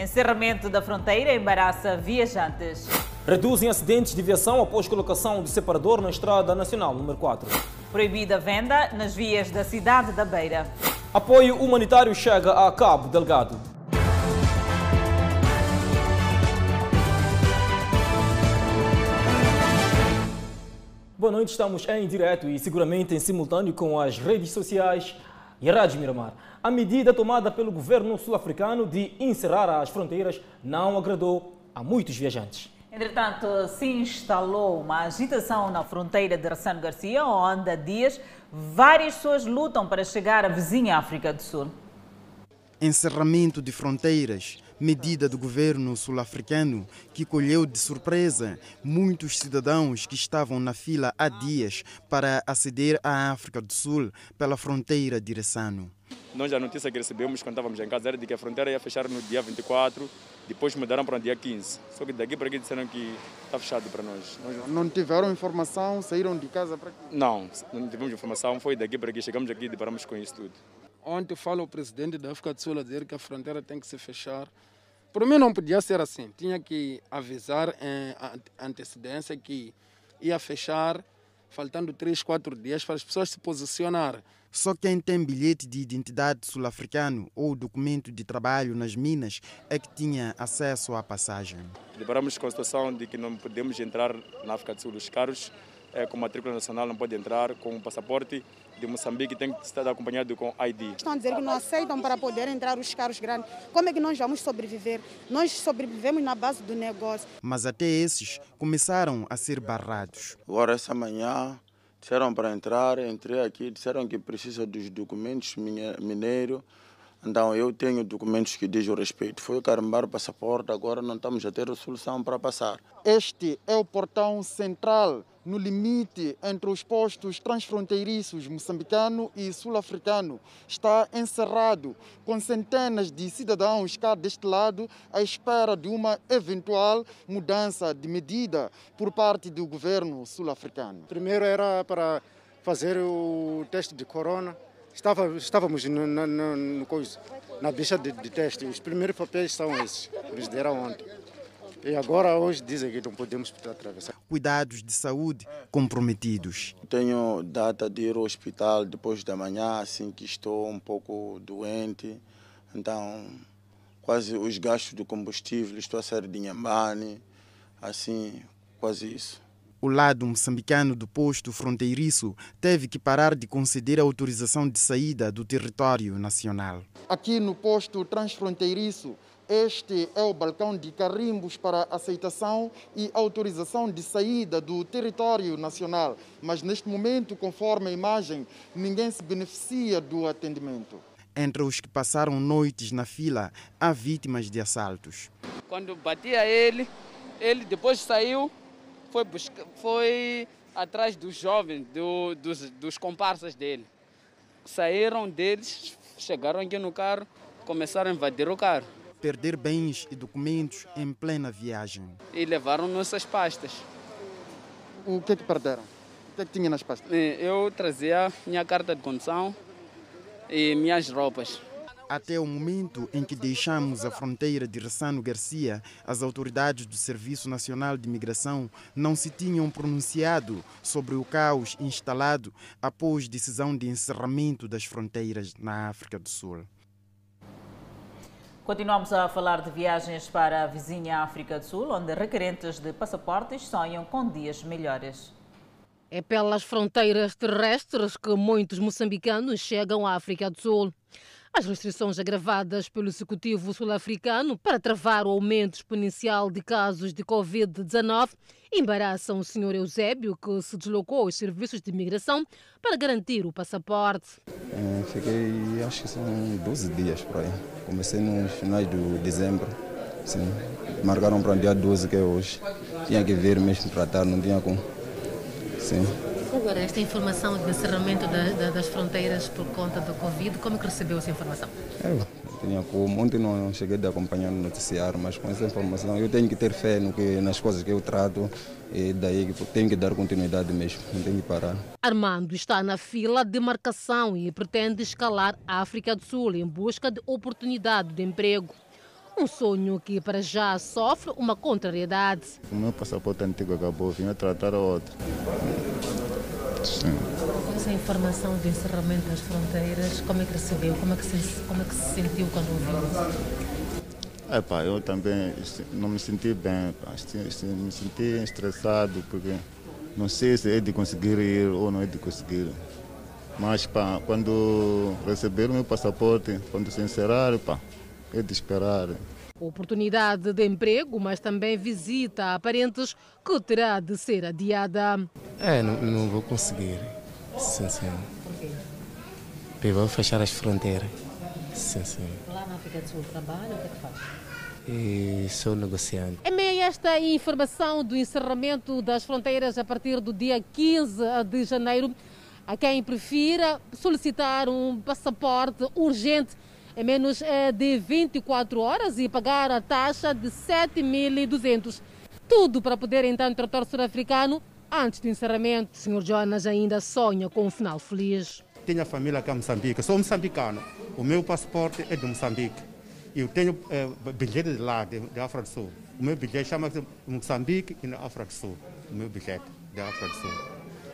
Encerramento da fronteira embaraça viajantes. Reduzem acidentes de viação após colocação de separador na Estrada Nacional número 4. Proibida venda nas vias da cidade da Beira. Apoio humanitário chega a Cabo Delgado. Boa noite, estamos em direto e seguramente em simultâneo com as redes sociais e Rádio Miramar. A medida tomada pelo governo sul-africano de encerrar as fronteiras não agradou a muitos viajantes. Entretanto, se instalou uma agitação na fronteira de Ressano Garcia, onde há dias várias pessoas lutam para chegar à vizinha África do Sul. Encerramento de fronteiras, medida do governo sul-africano que colheu de surpresa muitos cidadãos que estavam na fila há dias para aceder à África do Sul pela fronteira de Ressano. Nós a notícia que recebemos quando estávamos em casa era de que a fronteira ia fechar no dia 24, depois mudaram para o dia 15. Só que daqui para aqui disseram que está fechado para nós. nós... Não tiveram informação, saíram de casa para aqui? Não, não tivemos informação, foi daqui para aqui, chegamos aqui e deparamos com isso tudo. Ontem fala o presidente da África do Sul a dizer que a fronteira tem que se fechar. Para mim não podia ser assim. Tinha que avisar em antecedência que ia fechar, faltando 3, 4 dias para as pessoas se posicionarem. Só quem tem bilhete de identidade sul-africano ou documento de trabalho nas minas é que tinha acesso à passagem. Com a situação de que não podemos entrar na África do Sul. Os carros é, com matrícula nacional não podem entrar, com o passaporte de Moçambique tem que estar acompanhado com ID. Estão a dizer que não aceitam para poder entrar os carros grandes. Como é que nós vamos sobreviver? Nós sobrevivemos na base do negócio. Mas até esses começaram a ser barrados. Agora, essa manhã, disseram para entrar, entrei aqui, disseram que precisa dos documentos mineiro. Então eu tenho documentos que dizem o respeito. Foi carimbar o passaporte, agora não estamos a ter solução para passar. Este é o portão central no limite entre os postos transfronteiriços moçambicano e sul-africano. Está encerrado com centenas de cidadãos cá deste lado à espera de uma eventual mudança de medida por parte do governo sul-africano. Primeiro era para fazer o teste de corona Estava, estávamos no, no, no, no na bicha de, de, teste. Os primeiros papéis são esses, nos deram ontem. E agora, hoje, dizem que não podemos atravessar. Cuidados de saúde comprometidos. Tenho data de ir ao hospital depois da manhã, assim que estou um pouco doente. Então, quase os gastos do combustível, estou a sair de Inhambane, assim, quase isso. O lado moçambicano do posto fronteiriço teve que parar de conceder a autorização de saída do território nacional. Aqui no posto transfronteiriço, este é o balcão de carimbos para aceitação e autorização de saída do território nacional. Mas neste momento, conforme a imagem, ninguém se beneficia do atendimento. Entre os que passaram noites na fila, há vítimas de assaltos. Quando batia ele, ele depois saiu, foi, buscar, foi atrás dos jovens, do, dos, dos comparsas dele. Saíram deles, chegaram aqui no carro, começaram a invadir o carro. Perder bens e documentos em plena viagem. E levaram nossas pastas. O que é que perderam? O que é que tinha nas pastas? Eu trazia minha carta de condução e minhas roupas. Até o momento em que deixamos a fronteira de Ressano Garcia, as autoridades do Serviço Nacional de Migração não se tinham pronunciado sobre o caos instalado após decisão de encerramento das fronteiras na África do Sul. Continuamos a falar de viagens para a vizinha África do Sul, onde requerentes de passaportes sonham com dias melhores. É pelas fronteiras terrestres que muitos moçambicanos chegam à África do Sul. As restrições agravadas pelo Executivo sul-africano para travar o aumento exponencial de casos de Covid-19 embaraçam o Sr. Eusébio, que se deslocou aos serviços de imigração para garantir o passaporte. É, fiquei, acho que são 12 dias por aí. Comecei nos finais de dezembro. Sim. Marcaram para o dia 12, que é hoje. Tinha que vir mesmo tratar, não tinha como. Sim. Agora, esta informação de encerramento da, da, das fronteiras por conta do Covid, como é que recebeu essa informação? Eu tinha como, ontem não cheguei a acompanhar no noticiário, mas com essa informação eu tenho que ter fé no que, nas coisas que eu trato e daí tenho que dar continuidade mesmo, não tenho que parar. Armando está na fila de marcação e pretende escalar a África do Sul em busca de oportunidade de emprego. Um sonho que para já sofre uma contrariedade. O meu passaporte antigo acabou, vim a tratar outro. Sim. Essa informação do encerramento das fronteiras, como é que recebeu? Como é que se, como é que se sentiu quando ouviu? É, pá, eu também não me senti bem, me senti estressado porque não sei se é de conseguir ir ou não é de conseguir. Mas pá, quando receber o meu passaporte, quando se encerrar, pá, é de esperar. Oportunidade de emprego, mas também visita a parentes que terá de ser adiada. É, não, não vou conseguir, sincero. Por quê? Porque vou fechar as fronteiras. Sim, sim. Lá na África do Sul trabalha, o que é que faz? E sou negociante. Em meio a esta informação do encerramento das fronteiras a partir do dia 15 de janeiro, a quem prefira solicitar um passaporte urgente em menos eh, de 24 horas e pagar a taxa de 7.200. Tudo para poder entrar no território sul-africano antes do encerramento. O Sr. Jonas ainda sonha com um final feliz. Tenho a família aqui em Moçambique, sou moçambicano. O meu passaporte é de Moçambique. Eu tenho é, bilhete de lá, de, de África do Sul. O meu bilhete chama-se Moçambique e na África do Sul. O meu bilhete da África do Sul.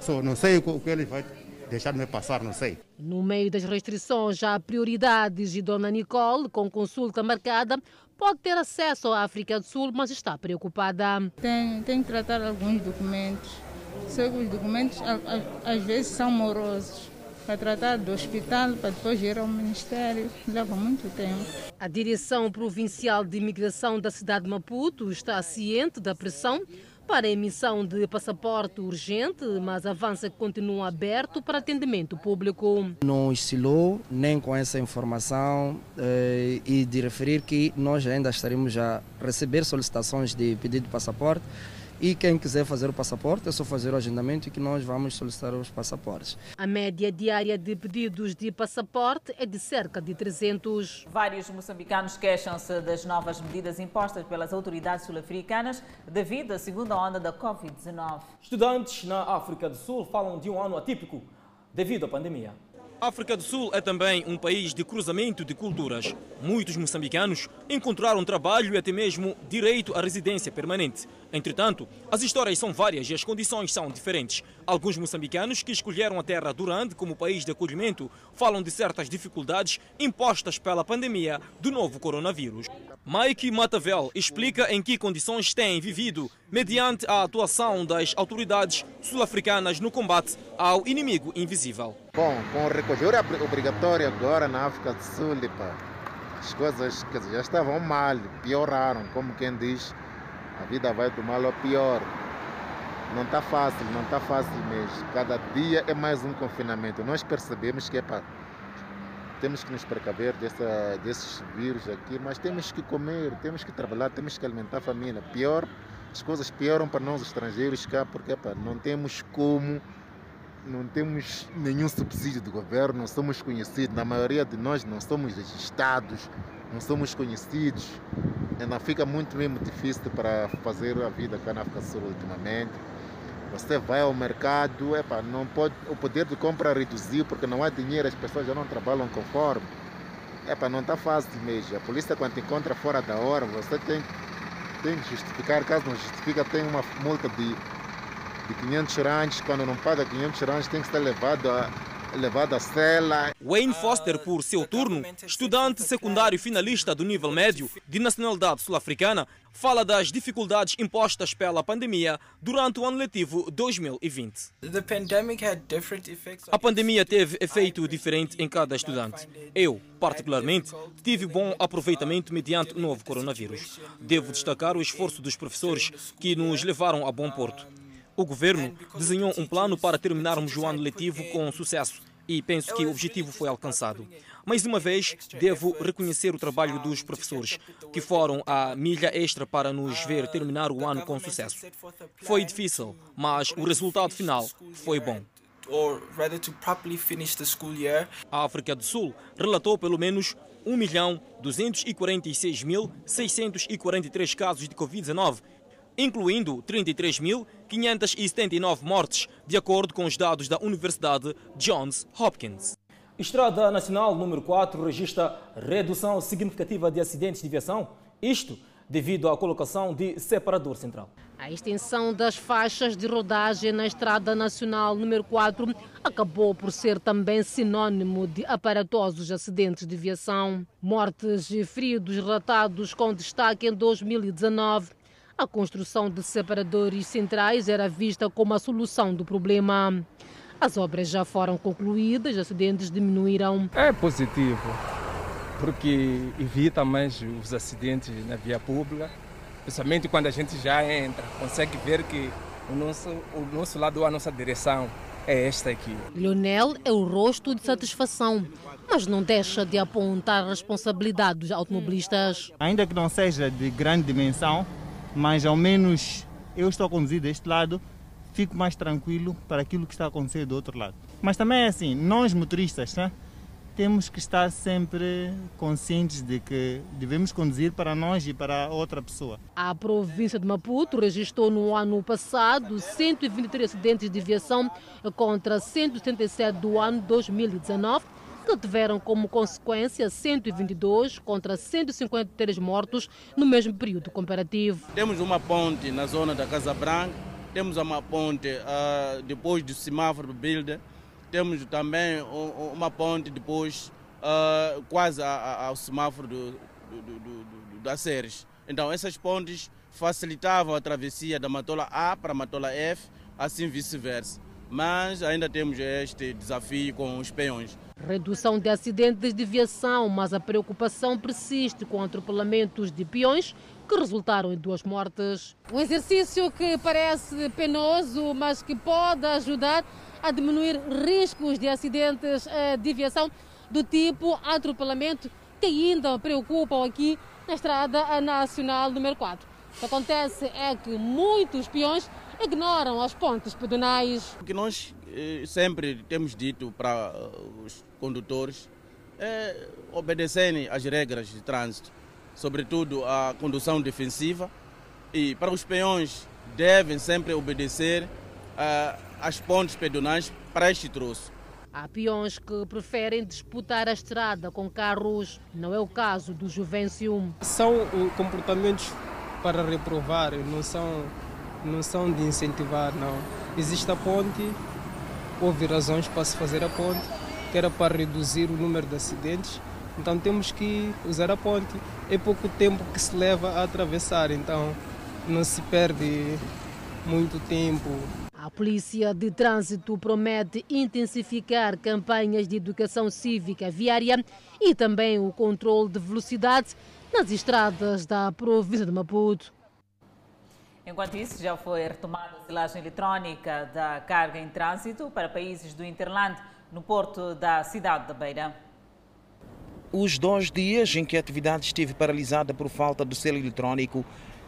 So, não sei o que ele vai deixar de me passar, não sei. No meio das restrições, já há prioridades e Dona Nicole, com consulta marcada, pode ter acesso à África do Sul, mas está preocupada. Tem, tem que tratar alguns documentos. Sei que os documentos às vezes são morosos para tratar do hospital, para depois ir ao Ministério. Leva muito tempo. A Direção Provincial de Imigração da cidade de Maputo está ciente da pressão para emissão de passaporte urgente, mas avança que continua aberto para atendimento público. Não oscilou nem com essa informação eh, e de referir que nós ainda estaremos a receber solicitações de pedido de passaporte e quem quiser fazer o passaporte é só fazer o agendamento e que nós vamos solicitar os passaportes. A média diária de pedidos de passaporte é de cerca de 300. Vários moçambicanos queixam-se das novas medidas impostas pelas autoridades sul-africanas devido à segunda onda da Covid-19. Estudantes na África do Sul falam de um ano atípico devido à pandemia. A África do Sul é também um país de cruzamento de culturas. Muitos moçambicanos encontraram trabalho e até mesmo direito à residência permanente. Entretanto, as histórias são várias e as condições são diferentes. Alguns moçambicanos que escolheram a terra durante como país de acolhimento falam de certas dificuldades impostas pela pandemia do novo coronavírus. Mike Matavel explica em que condições têm vivido mediante a atuação das autoridades sul-africanas no combate ao inimigo invisível. Bom, com o recolher obrigatório agora na África do Sul, as coisas já estavam mal, pioraram, como quem diz a vida vai tomar o pior. Não está fácil, não está fácil mesmo. Cada dia é mais um confinamento. Nós percebemos que epa, temos que nos precaver dessa, desses vírus aqui, mas temos que comer, temos que trabalhar, temos que alimentar a família. Pior, as coisas pioram para nós estrangeiros cá, porque epa, não temos como, não temos nenhum subsídio do governo, não somos conhecidos. Na maioria de nós não somos registrados, não somos conhecidos ainda fica muito mesmo difícil para fazer a vida cá na África do Sul ultimamente. Você vai ao mercado, epa, não pode, o poder de compra reduziu porque não há dinheiro, as pessoas já não trabalham conforme. Epa, não está fácil mesmo. A polícia quando encontra fora da hora, você tem, tem que justificar, caso não justifica, tem uma multa de, de 500 rands, quando não paga 500 rands tem que ser levado a levado cela. Wayne Foster, por seu turno, estudante secundário finalista do nível médio de nacionalidade sul-africana, fala das dificuldades impostas pela pandemia durante o ano letivo 2020. A pandemia teve efeito diferente em cada estudante. Eu, particularmente, tive bom aproveitamento mediante o novo coronavírus. Devo destacar o esforço dos professores que nos levaram a bom porto. O governo desenhou um plano para terminarmos o ano letivo com sucesso e penso que o objetivo foi alcançado. Mais uma vez, devo reconhecer o trabalho dos professores, que foram a milha extra para nos ver terminar o ano com sucesso. Foi difícil, mas o resultado final foi bom. A África do Sul relatou pelo menos 1.246.643 casos de Covid-19 incluindo 33.579 mortes, de acordo com os dados da Universidade Johns Hopkins. Estrada Nacional número 4 registra redução significativa de acidentes de viação Isto devido à colocação de separador central. A extensão das faixas de rodagem na Estrada Nacional número 4 acabou por ser também sinônimo de aparatosos acidentes de viação. Mortes e feridos relatados com destaque em 2019. A construção de separadores centrais era vista como a solução do problema. As obras já foram concluídas, acidentes diminuíram. É positivo, porque evita mais os acidentes na via pública principalmente quando a gente já entra, consegue ver que o nosso, o nosso lado, a nossa direção é esta aqui. Lionel é o rosto de satisfação, mas não deixa de apontar a responsabilidade dos automobilistas. Ainda que não seja de grande dimensão, mas ao menos eu estou a conduzir deste lado, fico mais tranquilo para aquilo que está a acontecer do outro lado. Mas também é assim, nós motoristas, né? temos que estar sempre conscientes de que devemos conduzir para nós e para outra pessoa. A província de Maputo registrou no ano passado 123 acidentes de viação contra 177 do ano 2019 que tiveram como consequência 122 contra 153 mortos no mesmo período comparativo. Temos uma ponte na zona da Casa Branca, temos uma ponte uh, depois do semáforo Bilder, temos também uma ponte depois, uh, quase ao semáforo do, do, do, do, da Ceres. Então, essas pontes facilitavam a travessia da Matola A para a Matola F, assim vice-versa. Mas ainda temos este desafio com os peões. Redução de acidentes de viação, mas a preocupação persiste com atropelamentos de peões que resultaram em duas mortes. Um exercício que parece penoso, mas que pode ajudar a diminuir riscos de acidentes eh, de viação do tipo atropelamento que ainda preocupam aqui na Estrada Nacional número 4. O que acontece é que muitos peões ignoram as pontes pedonais. O que nós eh, sempre temos dito para uh, os condutores é obedecerem às regras de trânsito, sobretudo a condução defensiva, e para os peões devem sempre obedecer uh, as pontes pedonais para este troço. Há peões que preferem disputar a estrada com carros. Não é o caso do Juvencio. São comportamentos para reprovar, não são, não são de incentivar, não. Existe a ponte, houve razões para se fazer a ponte, que era para reduzir o número de acidentes. Então temos que usar a ponte. É pouco tempo que se leva a atravessar, então não se perde muito tempo a Polícia de Trânsito promete intensificar campanhas de educação cívica viária e também o controle de velocidade nas estradas da província de Maputo. Enquanto isso, já foi retomada a silagem eletrónica da carga em trânsito para países do Interland no porto da cidade da Beira. Os dois dias em que a atividade esteve paralisada por falta do selo eletrónico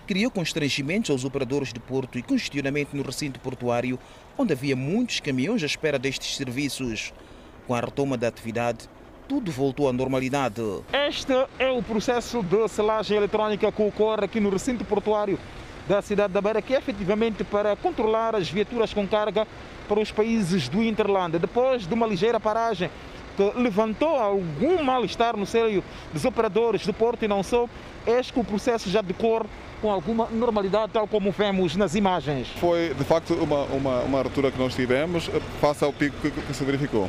criou constrangimentos aos operadores de porto e congestionamento no recinto portuário, onde havia muitos caminhões à espera destes serviços. Com a retoma da atividade, tudo voltou à normalidade. Este é o processo de selagem eletrónica que ocorre aqui no recinto portuário da cidade da Beira, que é efetivamente para controlar as viaturas com carga para os países do Interland. Depois de uma ligeira paragem que levantou algum mal-estar no seio dos operadores do porto e não só, eis que o processo já decorre com alguma normalidade, tal como vemos nas imagens. Foi, de facto, uma, uma, uma ruptura que nós tivemos face ao pico que, que se verificou.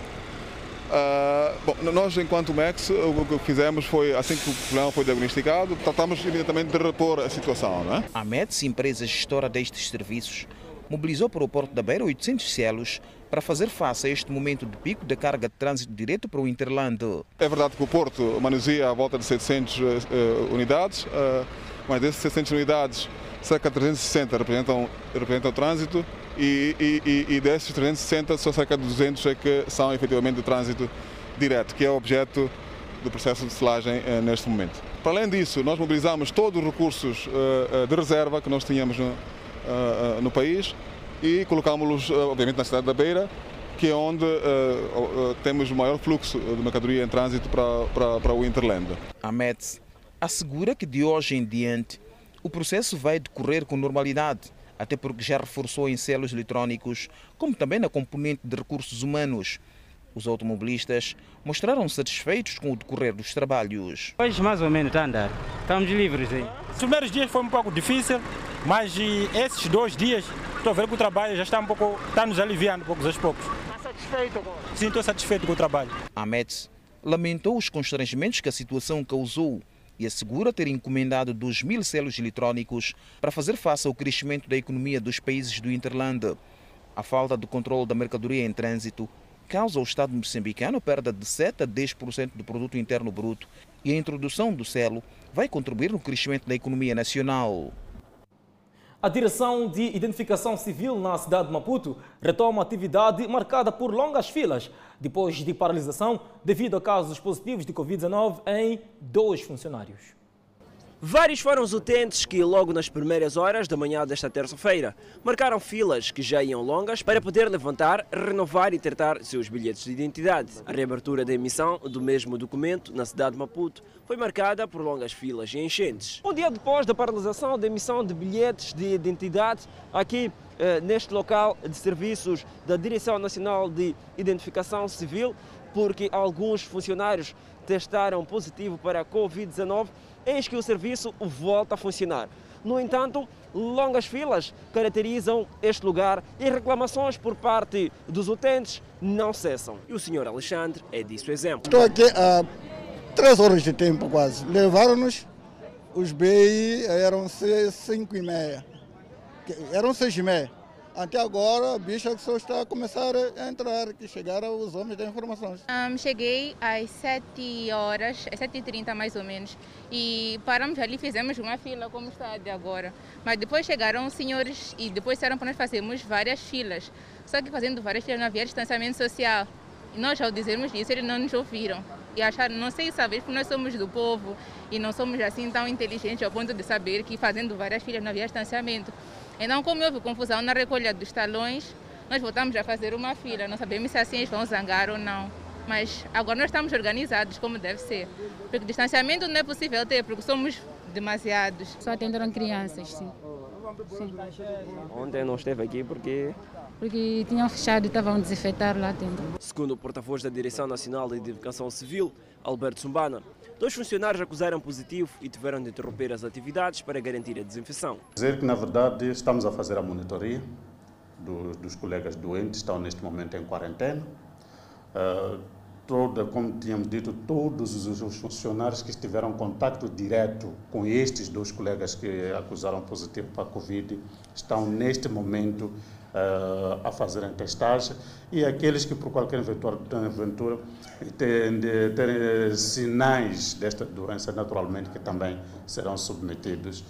Uh, bom, nós, enquanto MEX, o que fizemos foi, assim que o problema foi diagnosticado, tratamos imediatamente de repor a situação. Não é? A METS, empresa gestora destes serviços, mobilizou para o Porto da Beira 800 celos para fazer face a este momento de pico da carga de trânsito direto para o Interland. É verdade que o Porto manuseia a volta de 700 uh, eh, unidades. Uh, mas dessas 600 unidades, cerca de 360 representam, representam o trânsito e, e, e desses 360 só cerca de 200 é que são efetivamente o trânsito direto, que é objeto do processo de selagem eh, neste momento. Para além disso, nós mobilizamos todos os recursos eh, eh de reserva que nós tínhamos no, no país e colocámos-los, obviamente, na cidade da Beira, que é onde temos o maior fluxo de mercadoria em trânsito para, para, para o Interland. A METS assegura que de hoje em diante o processo vai decorrer com normalidade, até porque já reforçou em selos eletrônicos, como também na componente de recursos humanos. Os automobilistas mostraram satisfeitos com o decorrer dos trabalhos. Hoje mais ou menos está a andar. Estamos livres aí. Os primeiros dias foi um pouco difícil, mas esses dois dias, estou vendo que o trabalho já está um pouco, está nos aliviando poucos aos poucos. Está satisfeito agora? Sim, estou satisfeito com o trabalho. A METS lamentou os constrangimentos que a situação causou e assegura ter encomendado 2 mil selos eletrônicos para fazer face ao crescimento da economia dos países do Interland. A falta de controle da mercadoria em trânsito causa ao Estado moçambicano perda de 7 a 10% do produto interno bruto e a introdução do selo vai contribuir no crescimento da economia nacional. A Direção de Identificação Civil na cidade de Maputo retoma atividade marcada por longas filas, depois de paralisação devido a casos positivos de Covid-19 em dois funcionários. Vários foram os utentes que, logo nas primeiras horas da manhã desta terça-feira, marcaram filas que já iam longas para poder levantar, renovar e tratar seus bilhetes de identidade. A reabertura da emissão do mesmo documento na cidade de Maputo foi marcada por longas filas e enchentes. Um dia depois da paralisação da emissão de bilhetes de identidade, aqui eh, neste local de serviços da Direção Nacional de Identificação Civil, porque alguns funcionários testaram positivo para a Covid-19, eis que o serviço volta a funcionar. No entanto, longas filas caracterizam este lugar e reclamações por parte dos utentes não cessam. E o senhor Alexandre é disso exemplo. Estou aqui há três horas de tempo quase. Levaram-nos, os BI eram cinco e meia. Eram seis e meia. Até agora, a bicha só está a começar a entrar, que chegaram os homens da informação. Um, cheguei às 7 horas, às 7h30 mais ou menos, e paramos ali, fizemos uma fila como está de agora. Mas depois chegaram os senhores e depois disseram para nós fazermos várias filas. Só que fazendo várias filas não havia distanciamento social. E nós, ao dizermos isso, eles não nos ouviram. E acharam, não sei saber, porque nós somos do povo e não somos assim tão inteligentes ao ponto de saber que fazendo várias filas não havia distanciamento. Então, como houve confusão na recolha dos talões, nós voltamos a fazer uma fila. Não sabemos se assim eles vão zangar ou não. Mas agora nós estamos organizados como deve ser. Porque distanciamento não é possível ter, porque somos demasiados. Só atenderam crianças, sim. sim. Ontem não esteve aqui porque porque tinham fechado e estavam a desinfetar lá dentro. Segundo o porta-voz da Direção Nacional de Identificação Civil, Alberto Sumbana, dois funcionários acusaram positivo e tiveram de interromper as atividades para garantir a desinfecção. Dizer que, na verdade, estamos a fazer a monitoria dos, dos colegas doentes, estão neste momento em quarentena. Uh, toda, como tínhamos dito, todos os funcionários que tiveram contato direto com estes dois colegas que acusaram positivo para a Covid estão neste momento uh, a fazerem testagem e aqueles que por qualquer aventura terem sinais desta doença, naturalmente que também serão submetidos uh,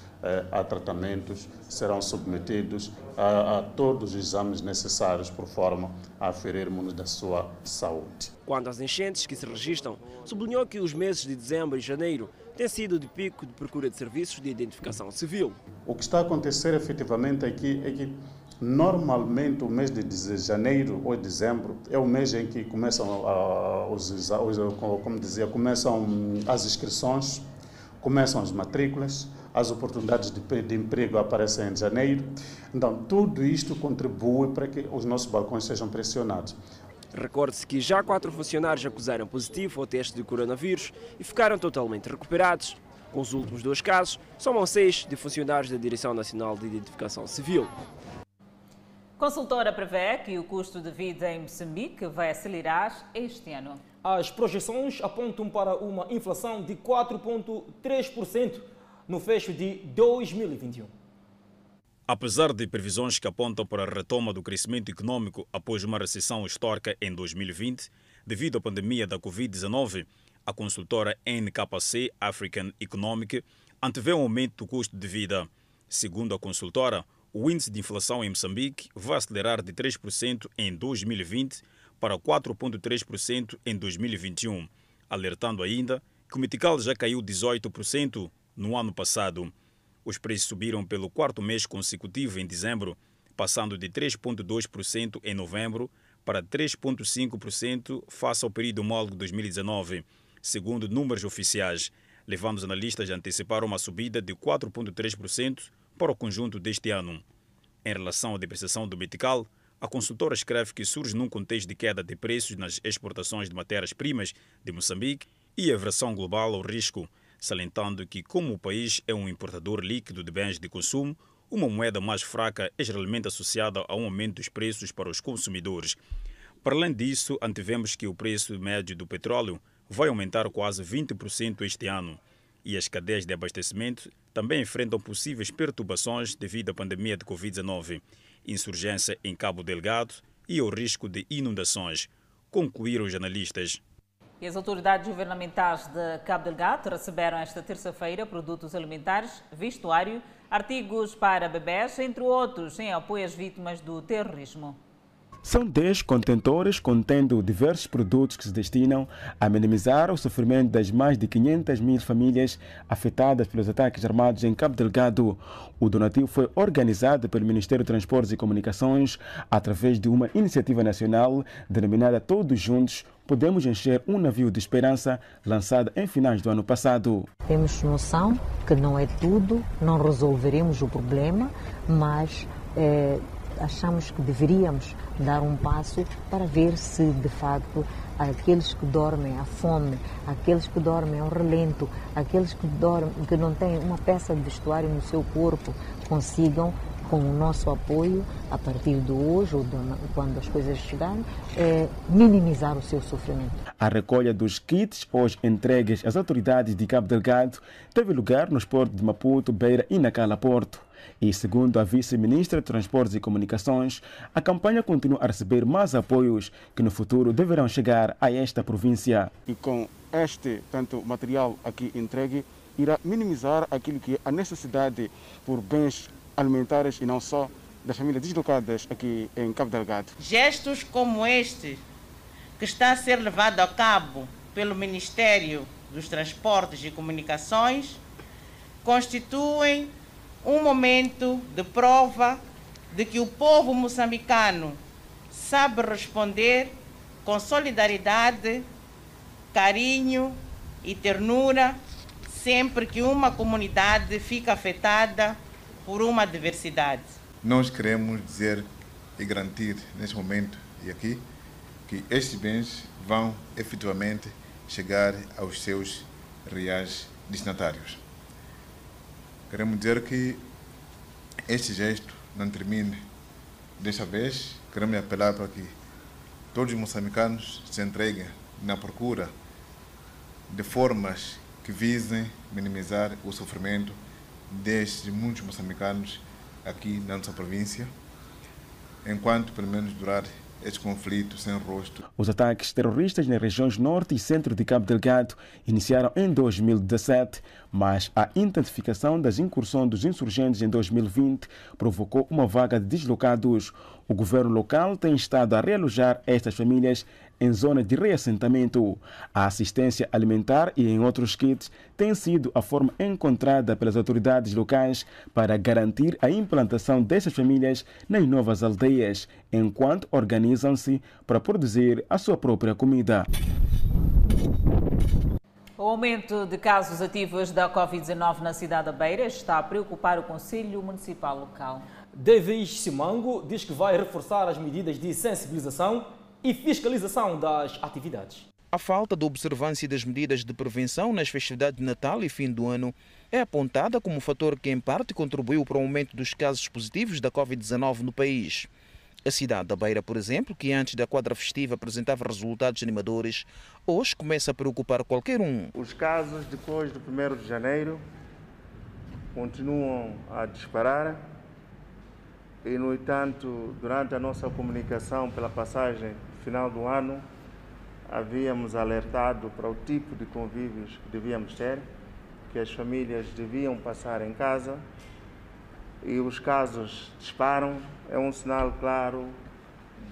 a tratamentos, serão submetidos a, a, todos os exames necessários por forma a aferirmos da sua saúde. Quanto às enchentes que se registram, sublinhou que os meses de dezembro e janeiro têm sido de pico de procura de serviços de identificação civil. O que está a acontecer efetivamente aqui é que Normalmente, o mês de janeiro ou dezembro é o mês em que começam os, como dizia, começam as inscrições, começam as matrículas, as oportunidades de, de emprego aparecem em janeiro. Então, tudo isto contribui para que os nossos balcões sejam pressionados. Recorde-se que já quatro funcionários acusaram positivo ao teste de coronavírus e ficaram totalmente recuperados. Com os últimos dois casos, somam seis de funcionários da Direção Nacional de Identificação Civil. Consultora prevê que o custo de vida em Moçambique vai acelerar este ano. As projeções apontam para uma inflação de 4,3% no fecho de 2021. Apesar de previsões que apontam para a retoma do crescimento econômico após uma recessão histórica em 2020, devido à pandemia da Covid-19, a consultora NKC African Economic antevê um aumento do custo de vida. Segundo a consultora, o índice de inflação em Moçambique vai acelerar de 3% em 2020 para 4,3% em 2021, alertando ainda que o metical já caiu 18% no ano passado. Os preços subiram pelo quarto mês consecutivo em dezembro, passando de 3,2% em novembro para 3,5% face ao período homólogo 2019, segundo números oficiais, levando os analistas a antecipar uma subida de 4,3% para o conjunto deste ano. Em relação à depreciação do metical, a consultora escreve que surge num contexto de queda de preços nas exportações de matérias-primas de Moçambique e aversão global ao risco, salientando que, como o país é um importador líquido de bens de consumo, uma moeda mais fraca é geralmente associada a um aumento dos preços para os consumidores. Para além disso, antevemos que o preço médio do petróleo vai aumentar quase 20% este ano e as cadeias de abastecimento também enfrentam possíveis perturbações devido à pandemia de Covid-19, insurgência em Cabo Delgado e o risco de inundações, concluíram os analistas. E as autoridades governamentais de Cabo Delgado receberam esta terça-feira produtos alimentares, vestuário, artigos para bebés, entre outros, em apoio às vítimas do terrorismo. São 10 contentores contendo diversos produtos que se destinam a minimizar o sofrimento das mais de 500 mil famílias afetadas pelos ataques armados em Cabo Delgado. O donativo foi organizado pelo Ministério de Transportes e Comunicações através de uma iniciativa nacional denominada Todos Juntos Podemos Encher um Navio de Esperança, lançada em finais do ano passado. Temos noção que não é tudo, não resolveremos o problema, mas. É achamos que deveríamos dar um passo para ver se, de facto, aqueles que dormem à fome, aqueles que dormem ao relento, aqueles que, dormem, que não têm uma peça de vestuário no seu corpo, consigam com o nosso apoio, a partir de hoje ou de, quando as coisas chegarem, é, minimizar o seu sofrimento. A recolha dos kits hoje entregues às autoridades de Cabo Delgado teve lugar nos portos de Maputo, Beira e Nacala Porto. E segundo a vice-ministra de Transportes e Comunicações, a campanha continua a receber mais apoios que no futuro deverão chegar a esta província. E com este tanto material aqui entregue, irá minimizar aquilo que é a necessidade por bens alimentares e não só das famílias deslocadas aqui em Cabo Delgado. Gestos como este, que está a ser levado a cabo pelo Ministério dos Transportes e Comunicações, constituem um momento de prova de que o povo moçambicano sabe responder com solidariedade, carinho e ternura sempre que uma comunidade fica afetada por uma adversidade. Nós queremos dizer e garantir neste momento e aqui que estes bens vão efetivamente chegar aos seus reais destinatários. Queremos dizer que este gesto não termine desta vez. Queremos apelar para que todos os moçambicanos se entreguem na procura de formas que visem minimizar o sofrimento destes muitos moçambicanos aqui na nossa província, enquanto pelo menos durar este conflito sem rosto. Os ataques terroristas nas regiões norte e centro de Cabo Delgado iniciaram em 2017, mas a intensificação das incursões dos insurgentes em 2020 provocou uma vaga de deslocados. O governo local tem estado a realojar estas famílias em zonas de reassentamento. A assistência alimentar e em outros kits tem sido a forma encontrada pelas autoridades locais para garantir a implantação dessas famílias nas novas aldeias, enquanto organizam-se para produzir a sua própria comida. O aumento de casos ativos da Covid-19 na cidade da Beira está a preocupar o Conselho Municipal local. Davis Simango diz que vai reforçar as medidas de sensibilização e fiscalização das atividades. A falta de observância das medidas de prevenção nas festividades de Natal e fim do ano é apontada como fator que, em parte, contribuiu para o aumento dos casos positivos da Covid-19 no país. A cidade da Beira, por exemplo, que antes da quadra festiva apresentava resultados animadores, hoje começa a preocupar qualquer um. Os casos depois do 1 de janeiro continuam a disparar e, no entanto, durante a nossa comunicação pela passagem final do ano, havíamos alertado para o tipo de convívios que devíamos ter, que as famílias deviam passar em casa e os casos disparam, é um sinal claro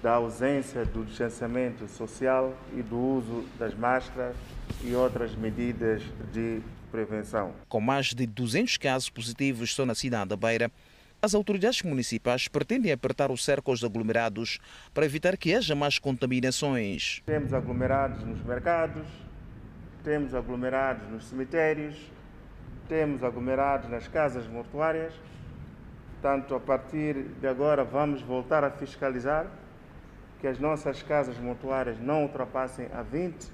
da ausência do distanciamento social e do uso das máscaras e outras medidas de prevenção. Com mais de 200 casos positivos só na cidade da Beira, as autoridades municipais pretendem apertar o cerco aos aglomerados para evitar que haja mais contaminações. Temos aglomerados nos mercados, temos aglomerados nos cemitérios, temos aglomerados nas casas mortuárias Portanto, a partir de agora, vamos voltar a fiscalizar que as nossas casas mortuárias não ultrapassem a 20,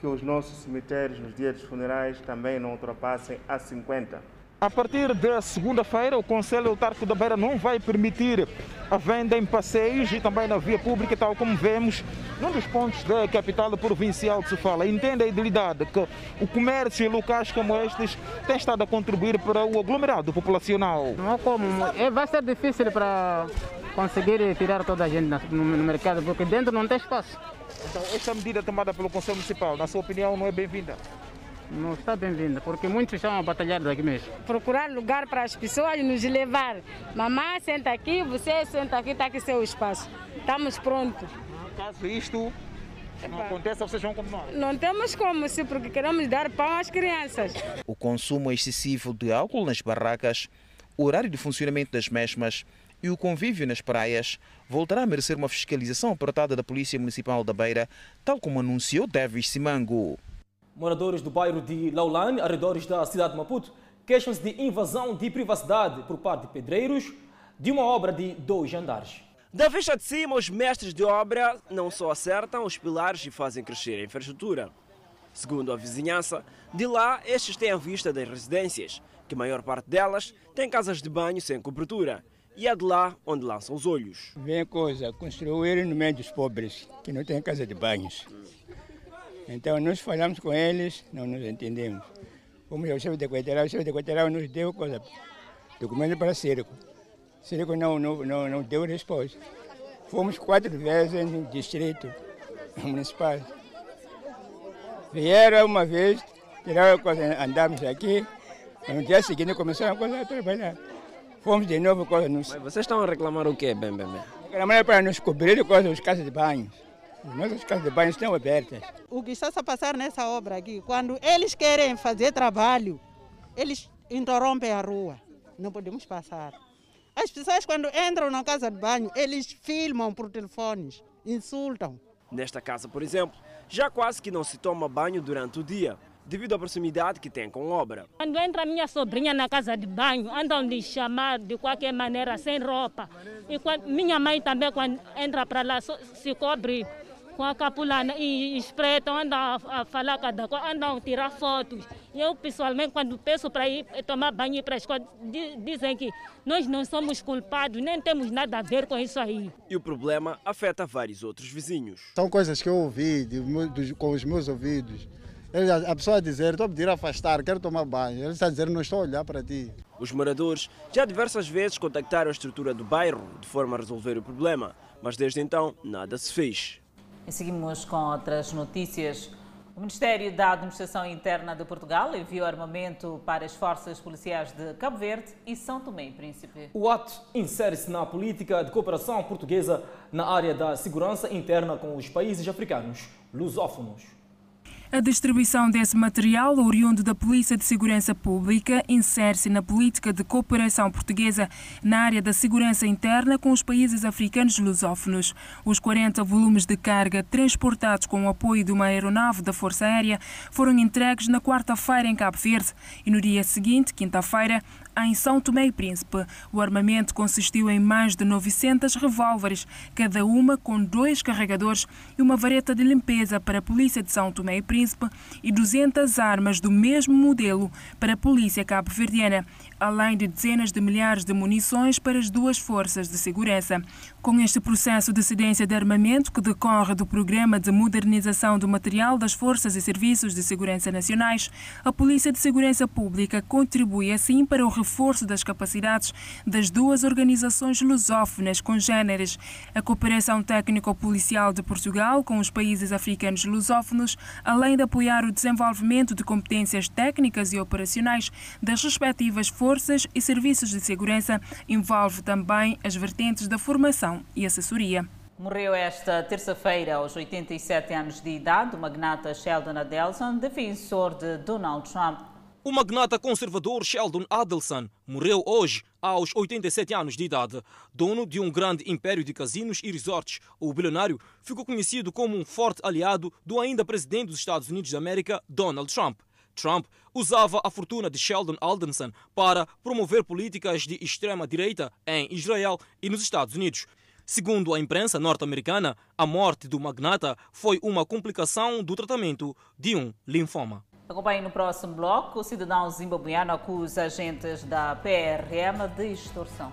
que os nossos cemitérios nos dias dos funerais também não ultrapassem a 50. A partir da segunda-feira, o Conselho Autárquico da Beira não vai permitir a venda em passeios e também na via pública, tal como vemos num dos pontos da capital provincial de Sofala. Entende a idilidade que o comércio em locais como estes tem estado a contribuir para o aglomerado populacional. Não como, é, vai ser difícil para conseguir tirar toda a gente no, no mercado, porque dentro não tem espaço. Então, esta medida tomada pelo Conselho Municipal, na sua opinião, não é bem-vinda? Não está bem-vinda, porque muitos estão a batalhar daqui mesmo. Procurar lugar para as pessoas nos levar. Mamãe, senta aqui, você senta aqui, está aqui seu espaço. Estamos prontos. Caso isto não aconteça, vocês vão continuar? Não temos como, sim, porque queremos dar pão às crianças. O consumo excessivo de álcool nas barracas, o horário de funcionamento das mesmas e o convívio nas praias voltará a merecer uma fiscalização apertada da Polícia Municipal da Beira, tal como anunciou Davis Simango. Moradores do bairro de Laulane, arredores da cidade de Maputo, queixam-se de invasão de privacidade por parte de pedreiros de uma obra de dois andares. Da vista de cima, os mestres de obra não só acertam os pilares e fazem crescer a infraestrutura. Segundo a vizinhança, de lá estes têm a vista das residências, que a maior parte delas tem casas de banho sem cobertura. E é de lá onde lançam os olhos. Vem coisa, construir no meio dos pobres, que não tem casa de banhos. Então nós falamos com eles, não nos entendemos. Fomos ao chefe de quartel, o chefe de quartel nos deu coisa, documento para Círculo. Círculo não, não, não, não deu resposta. Fomos quatro vezes no distrito municipal. Vieram uma vez, tiraram coisa, andamos aqui, no dia seguinte começaram a, coisa a trabalhar. Fomos de novo. Coisa, nos... Mas vocês estão a reclamar o quê, bem, bem, bem? Reclamar para nos cobrir coisa, os casas de banho. Nossas casas de banho estão abertas. O que está a passar nessa obra aqui, quando eles querem fazer trabalho, eles interrompem a rua. Não podemos passar. As pessoas, quando entram na casa de banho, eles filmam por telefones, insultam. Nesta casa, por exemplo, já quase que não se toma banho durante o dia, devido à proximidade que tem com a obra. Quando entra minha sobrinha na casa de banho, andam de chamar de qualquer maneira, sem roupa. E quando, minha mãe também, quando entra para lá, se cobre com a capulana e espreitam, andam a, a falar cada coisa, andam a tirar fotos. Eu, pessoalmente, quando peço para ir tomar banho e para a escola, dizem que nós não somos culpados, nem temos nada a ver com isso aí. E o problema afeta vários outros vizinhos. São coisas que eu ouvi de, de, com os meus ouvidos. A pessoa a dizer, estou a pedir afastar, quero tomar banho. Ele está a dizer, não estou a olhar para ti. Os moradores já diversas vezes contactaram a estrutura do bairro de forma a resolver o problema, mas desde então nada se fez. E seguimos com outras notícias. O Ministério da Administração Interna de Portugal enviou armamento para as forças policiais de Cabo Verde e São Tomé e Príncipe. O ato insere-se na política de cooperação portuguesa na área da segurança interna com os países africanos lusófonos. A distribuição desse material, oriundo da Polícia de Segurança Pública, insere-se na política de cooperação portuguesa na área da segurança interna com os países africanos lusófonos. Os 40 volumes de carga transportados com o apoio de uma aeronave da Força Aérea foram entregues na quarta-feira em Cabo Verde e no dia seguinte, quinta-feira, em São Tomé e Príncipe. O armamento consistiu em mais de 900 revólveres, cada uma com dois carregadores e uma vareta de limpeza para a Polícia de São Tomé e Príncipe e 200 armas do mesmo modelo para a Polícia Cabo-Verdiana, além de dezenas de milhares de munições para as duas forças de segurança. Com este processo de cedência de armamento que decorre do Programa de Modernização do Material das Forças e Serviços de Segurança Nacionais, a Polícia de Segurança Pública contribui assim para o reforço das capacidades das duas organizações lusófonas congêneres, a Cooperação Técnico-Policial de Portugal com os países africanos lusófonos, além de apoiar o desenvolvimento de competências técnicas e operacionais das respectivas forças e serviços de segurança, envolve também as vertentes da formação e assessoria. Morreu esta terça-feira, aos 87 anos de idade, o magnata Sheldon Adelson, defensor de Donald Trump o magnata conservador Sheldon Adelson morreu hoje aos 87 anos de idade. Dono de um grande império de casinos e resorts, o bilionário ficou conhecido como um forte aliado do ainda presidente dos Estados Unidos da América, Donald Trump. Trump usava a fortuna de Sheldon Adelson para promover políticas de extrema-direita em Israel e nos Estados Unidos. Segundo a imprensa norte-americana, a morte do magnata foi uma complicação do tratamento de um linfoma. Acompanhe no próximo bloco. O cidadão zimbabuiano acusa agentes da PRM de extorsão.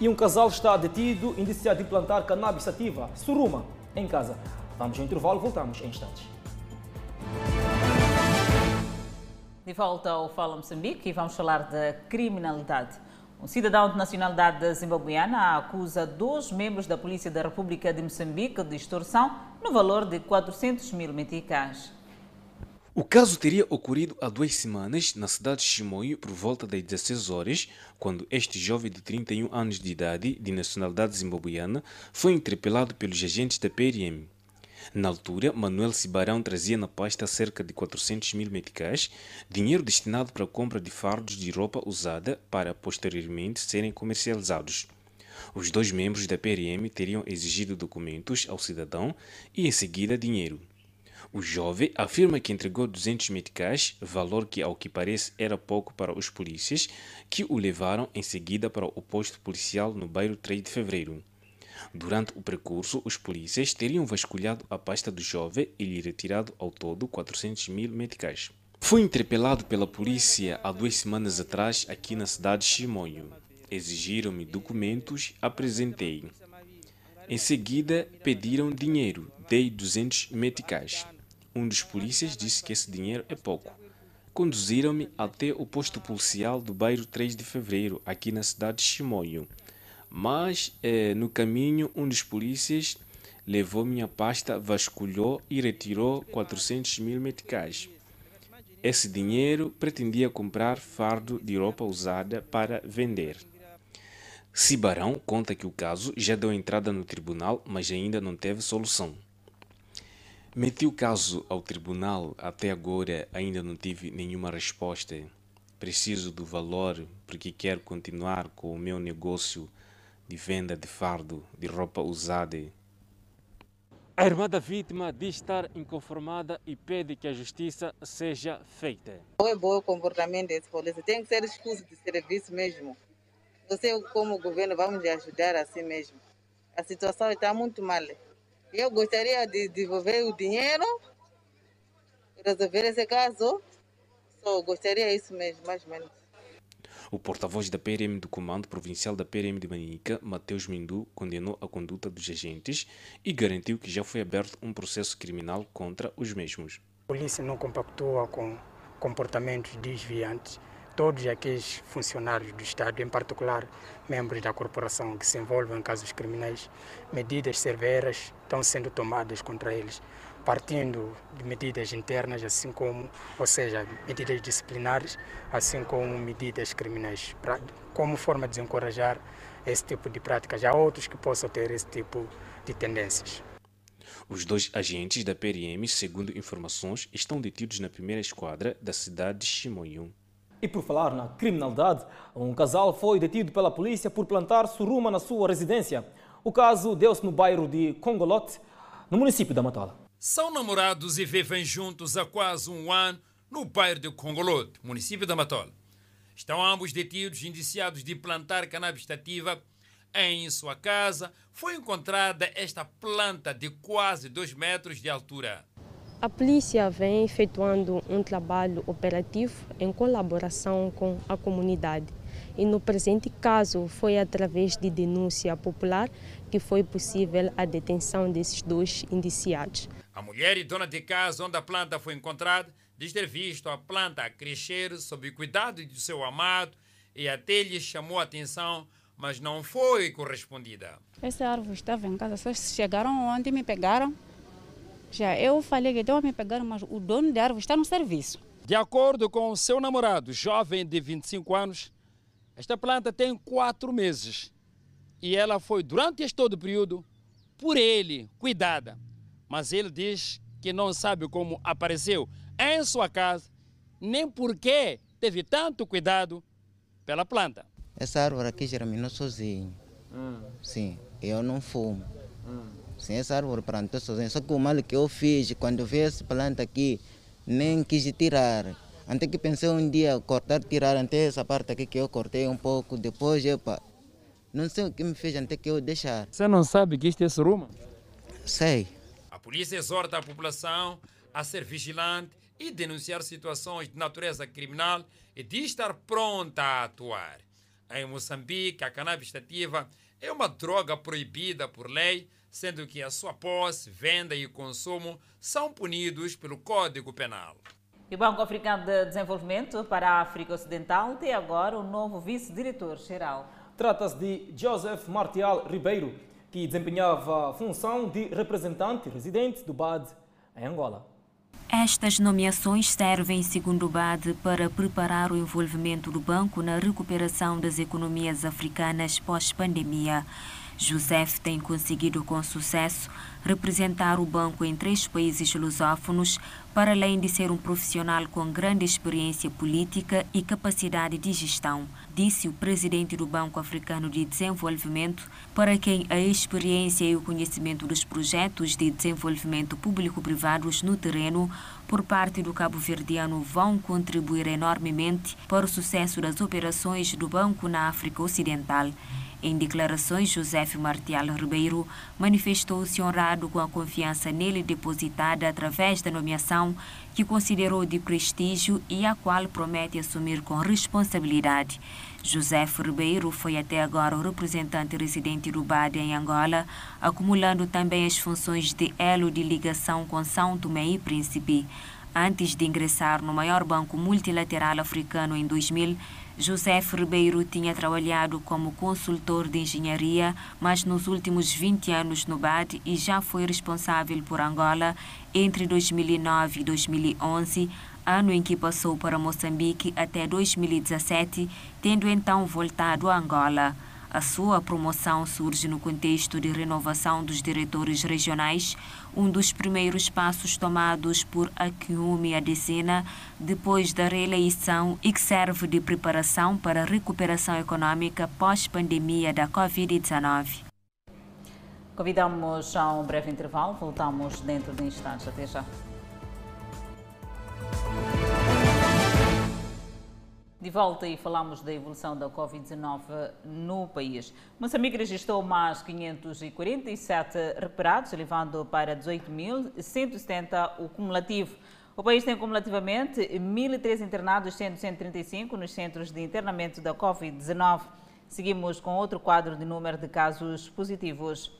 E um casal está detido indiciado de plantar cannabis sativa, suruma, em casa. Vamos ao intervalo, voltamos em instantes. De volta ao Fala Moçambique e vamos falar da criminalidade. Um cidadão de nacionalidade zimbabuiana acusa dois membros da Polícia da República de Moçambique de extorsão no valor de 400 mil meticais. O caso teria ocorrido há duas semanas na cidade de Chimoio por volta das 16 horas, quando este jovem de 31 anos de idade, de nacionalidade zimbabuiana, foi interpelado pelos agentes da PRM. Na altura, Manuel Cibarão trazia na pasta cerca de 400 mil meticais, dinheiro destinado para a compra de fardos de roupa usada para posteriormente serem comercializados. Os dois membros da PRM teriam exigido documentos ao cidadão e em seguida dinheiro. O jovem afirma que entregou 200 meticais, valor que, ao que parece, era pouco para os polícias, que o levaram em seguida para o posto policial no bairro 3 de Fevereiro. Durante o percurso, os polícias teriam vasculhado a pasta do jovem e lhe retirado ao todo 400 mil meticais. Fui interpelado pela polícia há duas semanas atrás aqui na cidade de Chimonho. Exigiram-me documentos, apresentei. Em seguida, pediram dinheiro, dei 200 meticais. Um dos polícias disse que esse dinheiro é pouco. Conduziram-me até o posto policial do bairro 3 de Fevereiro, aqui na cidade de Chimoio. Mas eh, no caminho, um dos polícias levou minha pasta, vasculhou e retirou 400 mil meticais. Esse dinheiro pretendia comprar fardo de roupa usada para vender. Cibarão conta que o caso já deu entrada no tribunal, mas ainda não teve solução. Meti o caso ao tribunal, até agora ainda não tive nenhuma resposta. Preciso do valor porque quero continuar com o meu negócio de venda de fardo de roupa usada. A irmã da vítima diz estar inconformada e pede que a justiça seja feita. Não é bom o comportamento desse polícia, tem que ser expulso de serviço mesmo. Você, como governo, vamos lhe ajudar assim mesmo. A situação está muito mal. Eu gostaria de devolver o dinheiro, resolver esse caso. Só gostaria isso mesmo, mais ou menos. O porta-voz da PRM do Comando Provincial da PRM de Manica, Mateus Mindu, condenou a conduta dos agentes e garantiu que já foi aberto um processo criminal contra os mesmos. A polícia não compactua com comportamentos desviantes. Todos aqueles funcionários do Estado, em particular membros da corporação que se envolvem em casos criminais, medidas severas estão sendo tomadas contra eles, partindo de medidas internas, assim como, ou seja, medidas disciplinares, assim como medidas criminais, pra, como forma de desencorajar esse tipo de práticas. Há outros que possam ter esse tipo de tendências. Os dois agentes da PRM, segundo informações, estão detidos na primeira esquadra da cidade de Chimoyun. E por falar na criminalidade, um casal foi detido pela polícia por plantar suruma na sua residência. O caso deu-se no bairro de Congolote, no município da Matala. São namorados e vivem juntos há quase um ano no bairro de Congolote, município da Matola. Estão ambos detidos indiciados de plantar cannabis sativa. Em sua casa foi encontrada esta planta de quase 2 metros de altura. A polícia vem efetuando um trabalho operativo em colaboração com a comunidade. E no presente caso foi através de denúncia popular que foi possível a detenção desses dois indiciados. A mulher e dona de casa onde a planta foi encontrada diz ter visto a planta crescer sob o cuidado de seu amado e até lhe chamou a atenção, mas não foi correspondida. Essa árvore estava em casa, só chegaram ontem me pegaram já eu falei que estão a me pegar, mas o dono da árvore está no serviço. De acordo com o seu namorado, jovem de 25 anos, esta planta tem quatro meses e ela foi, durante este todo período, por ele cuidada. Mas ele diz que não sabe como apareceu em sua casa, nem por que teve tanto cuidado pela planta. Essa árvore aqui germinou sozinho. Hum. Sim, eu não fumo. Hum. Sim, essa árvore plantou sozinho. Só que o mal que eu fiz, quando vi essa planta aqui, nem quis tirar. Até que pensei um dia cortar, tirar até essa parte aqui que eu cortei um pouco. Depois, epa, Não sei o que me fez até que eu deixar. Você não sabe que isto é suruma? Sei. A polícia exorta a população a ser vigilante e denunciar situações de natureza criminal e de estar pronta a atuar. Em Moçambique, a cannabis sativa é uma droga proibida por lei, sendo que a sua posse, venda e consumo são punidos pelo Código Penal. O Banco Africano de Desenvolvimento para a África Ocidental tem agora um novo vice-diretor-geral. Trata-se de Joseph Martial Ribeiro, que desempenhava a função de representante residente do BAD em Angola. Estas nomeações servem, segundo o BAD, para preparar o envolvimento do banco na recuperação das economias africanas pós-pandemia. Joseph tem conseguido com sucesso representar o banco em três países lusófonos, para além de ser um profissional com grande experiência política e capacidade de gestão, disse o presidente do Banco Africano de Desenvolvimento, para quem a experiência e o conhecimento dos projetos de desenvolvimento público-privados no terreno por parte do cabo-verdiano vão contribuir enormemente para o sucesso das operações do banco na África Ocidental. Em declarações, José Martial Ribeiro manifestou-se honrado com a confiança nele depositada através da nomeação que considerou de prestígio e a qual promete assumir com responsabilidade. José Ribeiro foi até agora o representante residente do BAD em Angola, acumulando também as funções de elo de ligação com São Tomé e Príncipe. Antes de ingressar no maior banco multilateral africano em 2000, José Ribeiro tinha trabalhado como consultor de engenharia, mas nos últimos 20 anos no BAD e já foi responsável por Angola entre 2009 e 2011, ano em que passou para Moçambique até 2017, tendo então voltado a Angola. A sua promoção surge no contexto de renovação dos diretores regionais, um dos primeiros passos tomados por Akiumi Adesina depois da reeleição e que serve de preparação para a recuperação econômica pós-pandemia da Covid-19. Convidamos a um breve intervalo, voltamos dentro de instantes. Até já. De volta e falamos da evolução da Covid-19 no país. Moçambique registrou mais 547 recuperados, elevando para 18.170 o cumulativo. O país tem cumulativamente 1.003 internados, sendo 135 nos centros de internamento da Covid-19. Seguimos com outro quadro de número de casos positivos.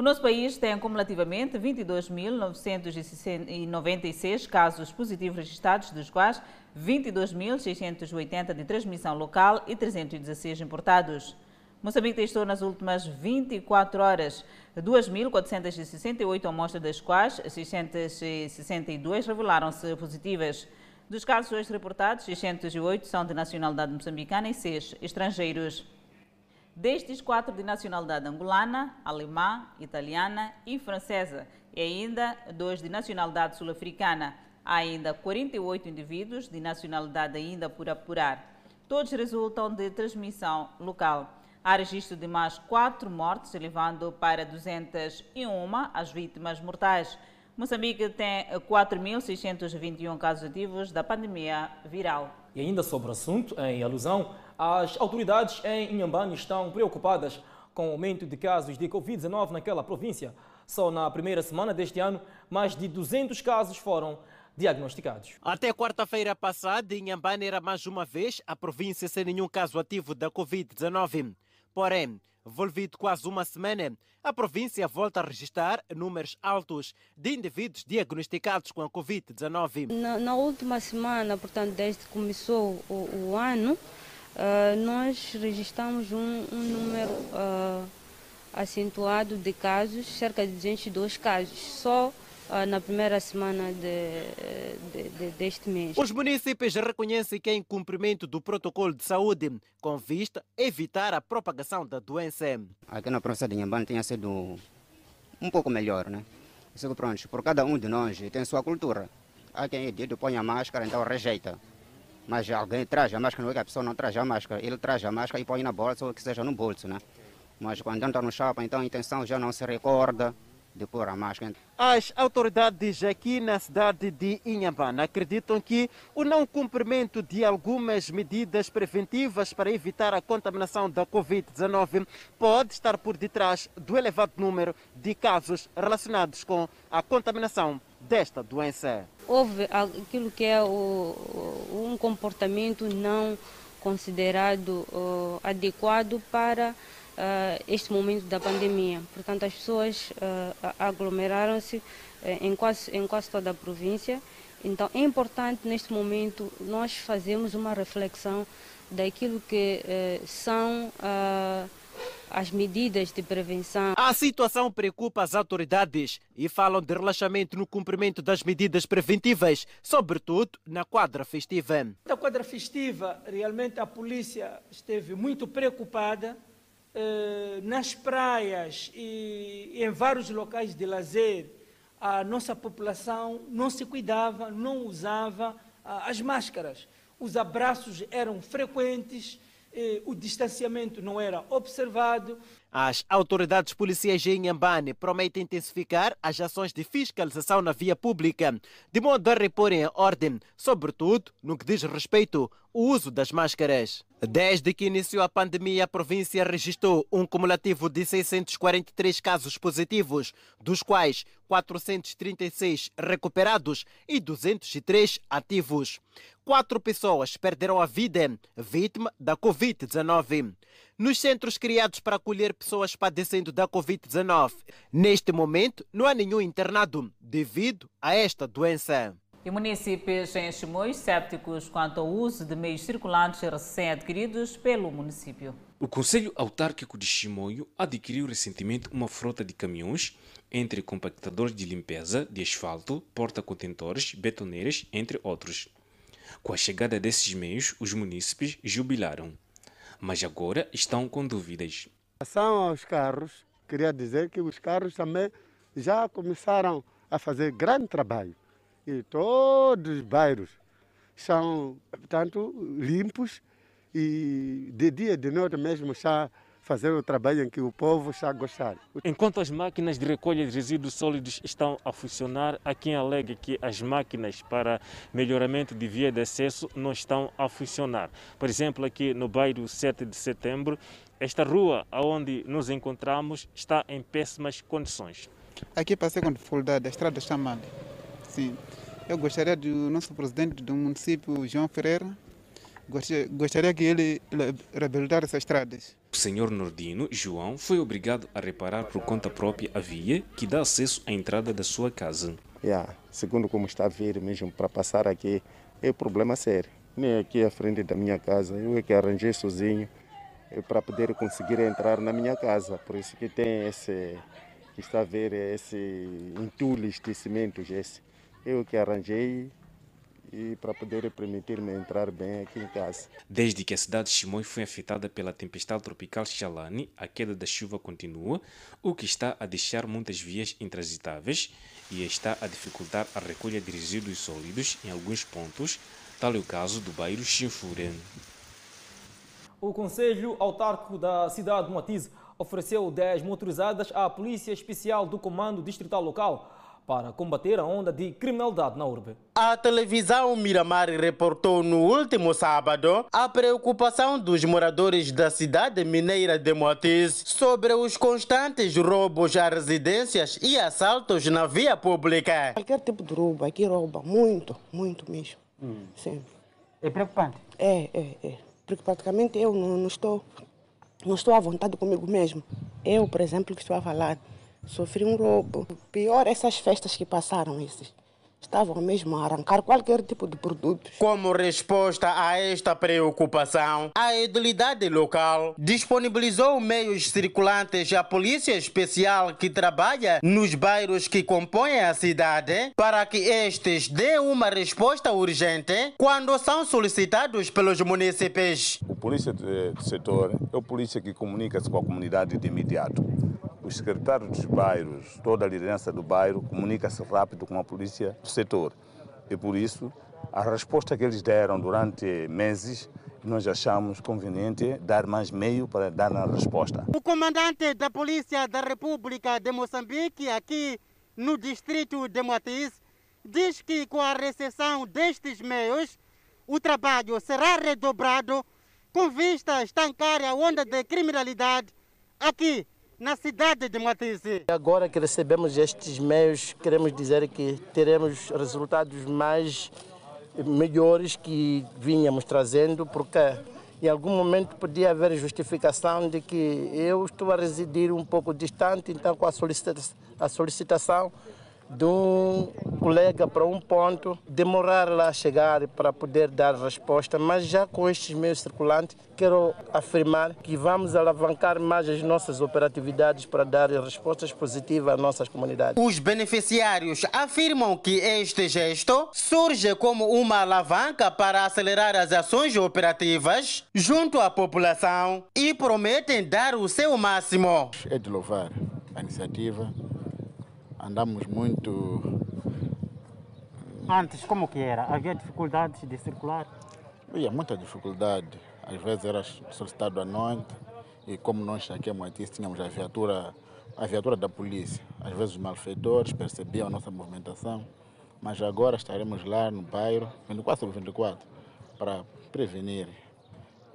O nosso país tem acumulativamente 22.996 casos positivos registrados, dos quais 22.680 de transmissão local e 316 importados. Moçambique testou nas últimas 24 horas 2.468 amostras, das quais 662 revelaram-se positivas. Dos casos hoje reportados, 608 são de nacionalidade moçambicana e 6 estrangeiros. Destes, quatro de nacionalidade angolana, alemã, italiana e francesa, e ainda dois de nacionalidade sul-africana. Há ainda 48 indivíduos de nacionalidade ainda por apurar. Todos resultam de transmissão local. Há registro de mais quatro mortes, elevando para 201 as vítimas mortais. Moçambique tem 4.621 casos ativos da pandemia viral. E ainda sobre o assunto, em alusão, as autoridades em Inhambane estão preocupadas com o aumento de casos de Covid-19 naquela província. Só na primeira semana deste ano, mais de 200 casos foram diagnosticados. Até quarta-feira passada, Inhambane era mais uma vez a província sem nenhum caso ativo da Covid-19. Porém, envolvido quase uma semana, a província volta a registrar números altos de indivíduos diagnosticados com a Covid-19. Na, na, última semana, portanto, desde que começou o, o ano, uh, nós registramos um, um número uh, acentuado de casos, cerca de 202 casos. Só na primeira semana de, de, de, deste mês. Os municípios reconhecem que é em cumprimento do protocolo de saúde, com vista a evitar a propagação da doença. Aqui na província de Inhambane tinha sido um pouco melhor, né? Isso pronto, por cada um de nós tem sua cultura. Há quem é dito põe a máscara, então rejeita. Mas alguém traz a máscara, não é que a pessoa não traz a máscara, ele traz a máscara e põe na bolsa ou que seja no bolso, né? Mas quando entra no shopping, então a intenção já não se recorda de pôr a máscara. As autoridades aqui na cidade de Inhambane acreditam que o não cumprimento de algumas medidas preventivas para evitar a contaminação da Covid-19 pode estar por detrás do elevado número de casos relacionados com a contaminação desta doença. Houve aquilo que é o, um comportamento não considerado uh, adequado para uh, este momento da pandemia. Portanto, as pessoas uh, aglomeraram-se uh, em, quase, em quase toda a província. Então, é importante neste momento nós fazermos uma reflexão daquilo que são as medidas de prevenção. A situação preocupa as autoridades e falam de relaxamento no cumprimento das medidas preventivas, sobretudo na quadra festiva. Na quadra festiva, realmente a polícia esteve muito preocupada eh, nas praias e em vários locais de lazer, a nossa população não se cuidava, não usava ah, as máscaras. Os abraços eram frequentes, o distanciamento não era observado. As autoridades policiais em Inhambane prometem intensificar as ações de fiscalização na via pública, de modo a repor em ordem, sobretudo no que diz respeito ao uso das máscaras. Desde que iniciou a pandemia, a província registrou um cumulativo de 643 casos positivos, dos quais 436 recuperados e 203 ativos. Quatro pessoas perderam a vida vítima da Covid-19 nos centros criados para acolher pessoas padecendo da Covid-19. Neste momento, não há nenhum internado devido a esta doença. E municípios em Chimoio sépticos quanto ao uso de meios circulantes recém-adquiridos pelo município. O Conselho Autárquico de Chimoio adquiriu recentemente uma frota de caminhões entre compactadores de limpeza de asfalto, porta-contentores, betoneiras, entre outros. Com a chegada desses meios, os munícipes jubilaram mas agora estão com dúvidas. Em relação aos carros, queria dizer que os carros também já começaram a fazer grande trabalho. E todos os bairros são, portanto, limpos e de dia e de noite mesmo está fazer o trabalho em que o povo está a gostar. Enquanto as máquinas de recolha de resíduos sólidos estão a funcionar, há quem alega que as máquinas para melhoramento de via de acesso não estão a funcionar. Por exemplo, aqui no bairro 7 de setembro, esta rua onde nos encontramos está em péssimas condições. Aqui passei com dificuldade, a estrada está mal. Sim. Eu gostaria do nosso presidente do município, João Ferreira, gostaria que ele reabilitasse essas estradas. O senhor nordino, João, foi obrigado a reparar por conta própria a via que dá acesso à entrada da sua casa. Yeah, segundo como está a vir mesmo, para passar aqui, é problema sério. Nem aqui à frente da minha casa, eu é que arranjei sozinho é para poder conseguir entrar na minha casa. Por isso que tem esse, que está a ver esse entulho de cimentos, esse. Eu que arranjei e para poder permitir-me entrar bem aqui em casa. Desde que a cidade de Chimoio foi afetada pela tempestade tropical Xalani, a queda da chuva continua, o que está a deixar muitas vias intransitáveis e está a dificultar a recolha de resíduos sólidos em alguns pontos, tal é o caso do bairro Chinfure. O Conselho Autárquico da cidade de Moatize ofereceu 10 motorizadas à Polícia Especial do Comando Distrital Local para combater a onda de criminalidade na urbe. A televisão Miramar reportou no último sábado a preocupação dos moradores da cidade mineira de Moatiz sobre os constantes roubos a residências e assaltos na via pública. Qualquer tipo de roubo aqui rouba, muito, muito mesmo. Hum. Sim. É preocupante? É, é, é. Porque praticamente eu não, não, estou, não estou à vontade comigo mesmo. Eu, por exemplo, que estou a falar, sofri um roubo. Pior essas festas que passaram esses. Estavam mesmo a arrancar qualquer tipo de produto. Como resposta a esta preocupação, a edilidade local disponibilizou meios circulantes à Polícia Especial que trabalha nos bairros que compõem a cidade para que estes dêem uma resposta urgente quando são solicitados pelos municípios. O polícia de setor é o polícia que comunica-se com a comunidade de imediato os secretários dos bairros, toda a liderança do bairro comunica-se rápido com a polícia do setor. E por isso, a resposta que eles deram durante meses nós achamos conveniente dar mais meio para dar a resposta. O comandante da Polícia da República de Moçambique, aqui no distrito de Moatiz, diz que com a recepção destes meios, o trabalho será redobrado com vista a estancar a onda de criminalidade aqui na cidade de Moatiz. Agora que recebemos estes meios, queremos dizer que teremos resultados mais melhores que vínhamos trazendo, porque em algum momento podia haver justificação de que eu estou a residir um pouco distante, então com a solicitação, de um colega para um ponto, demorar lá a chegar para poder dar resposta, mas já com estes meios circulantes, quero afirmar que vamos alavancar mais as nossas operatividades para dar respostas positivas às nossas comunidades. Os beneficiários afirmam que este gesto surge como uma alavanca para acelerar as ações operativas junto à população e prometem dar o seu máximo. É de louvar a iniciativa andamos muito. Antes, como que era? Havia dificuldades de circular? Havia muita dificuldade. Às vezes era solicitado à noite e como nós aqui em Moitis tínhamos a viatura, a viatura da polícia, às vezes os malfeitores percebiam a nossa movimentação, mas agora estaremos lá no bairro 24 sobre 24 para prevenir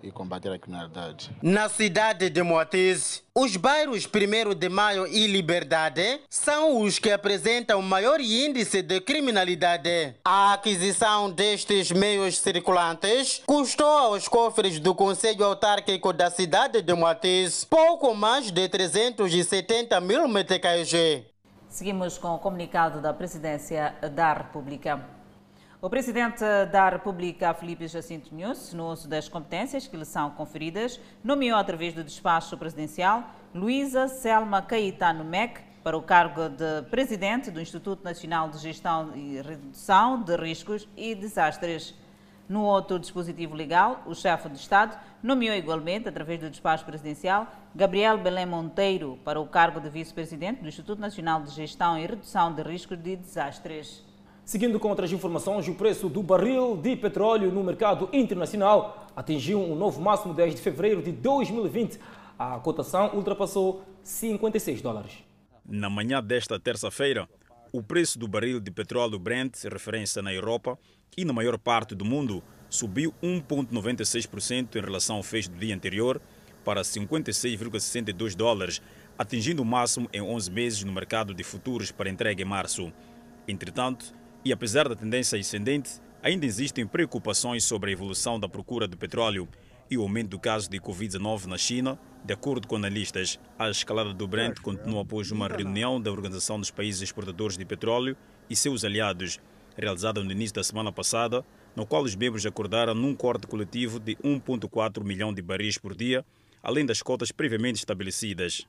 e combater a criminalidade. Na cidade de Moatiz, os bairros 1 de Maio e Liberdade são os que apresentam maior índice de criminalidade. A aquisição destes meios circulantes custou aos cofres do Conselho Autárquico da cidade de Moatiz pouco mais de 370 mil MTKG. Seguimos com o comunicado da Presidência da República. O presidente da República, Felipe Jacinto Nunes, no uso das competências que lhe são conferidas, nomeou através do despacho presidencial Luísa Selma Caetano Mec para o cargo de presidente do Instituto Nacional de Gestão e Redução de Riscos e Desastres. No outro dispositivo legal, o chefe de Estado nomeou igualmente, através do despacho presidencial, Gabriel Belém Monteiro para o cargo de vice-presidente do Instituto Nacional de Gestão e Redução de Riscos de Desastres. Seguindo com outras informações, o preço do barril de petróleo no mercado internacional atingiu um novo máximo desde fevereiro de 2020. A cotação ultrapassou 56 dólares. Na manhã desta terça-feira, o preço do barril de petróleo Brent, referência na Europa e na maior parte do mundo, subiu 1,96% em relação ao fecho do dia anterior para 56,62 dólares, atingindo o máximo em 11 meses no mercado de futuros para entrega em março. Entretanto, e apesar da tendência ascendente, ainda existem preocupações sobre a evolução da procura de petróleo e o aumento do caso de Covid-19 na China. De acordo com analistas, a escalada do Brent continua após uma reunião da Organização dos Países Exportadores de Petróleo e seus aliados, realizada no início da semana passada, no qual os membros acordaram num corte coletivo de 1,4 milhão de barris por dia, além das cotas previamente estabelecidas.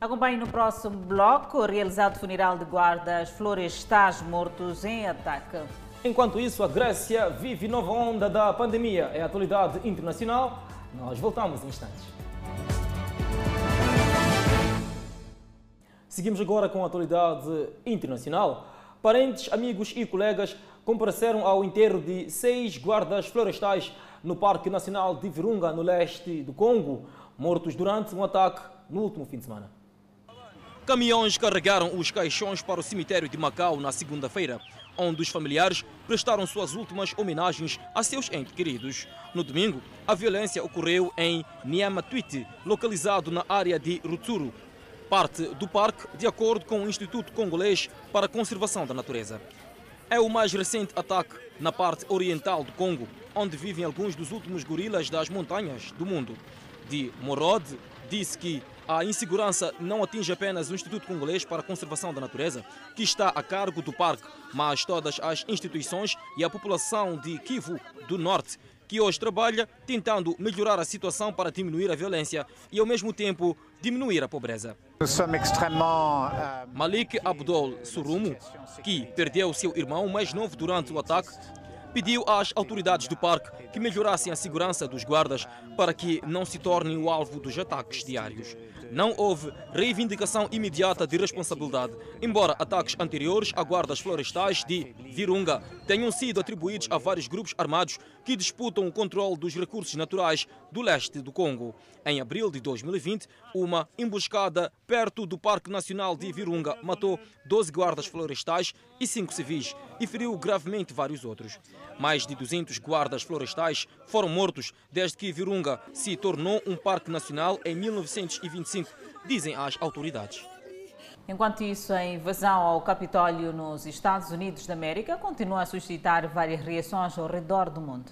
Acompanhe no próximo bloco realizado funeral de guardas florestais mortos em ataque. Enquanto isso, a Grécia vive nova onda da pandemia. É a atualidade internacional. Nós voltamos em instantes. Seguimos agora com a atualidade internacional. Parentes, amigos e colegas compareceram ao enterro de seis guardas florestais no Parque Nacional de Virunga, no leste do Congo, mortos durante um ataque no último fim de semana. Caminhões carregaram os caixões para o cemitério de Macau na segunda-feira, onde os familiares prestaram suas últimas homenagens a seus entes queridos. No domingo, a violência ocorreu em Niamatuiti, localizado na área de Rutsuru, parte do parque, de acordo com o Instituto Congolês para a Conservação da Natureza. É o mais recente ataque na parte oriental do Congo, onde vivem alguns dos últimos gorilas das montanhas do mundo. De Morod disse que a insegurança não atinge apenas o Instituto Congolês para a Conservação da Natureza, que está a cargo do parque, mas todas as instituições e a população de Kivu do Norte, que hoje trabalha tentando melhorar a situação para diminuir a violência e, ao mesmo tempo, diminuir a pobreza. Malik Abdol Surumu, que perdeu seu irmão mais novo durante o ataque, pediu às autoridades do parque que melhorassem a segurança dos guardas para que não se tornem o alvo dos ataques diários. Não houve reivindicação imediata de responsabilidade, embora ataques anteriores a guardas florestais de Virunga tenham sido atribuídos a vários grupos armados que disputam o controle dos recursos naturais do leste do Congo. Em abril de 2020, uma emboscada perto do Parque Nacional de Virunga matou 12 guardas florestais e 5 civis e feriu gravemente vários outros. Mais de 200 guardas florestais foram mortos desde que Virunga se tornou um parque nacional em 1925, dizem as autoridades. Enquanto isso, a invasão ao Capitólio nos Estados Unidos da América continua a suscitar várias reações ao redor do mundo.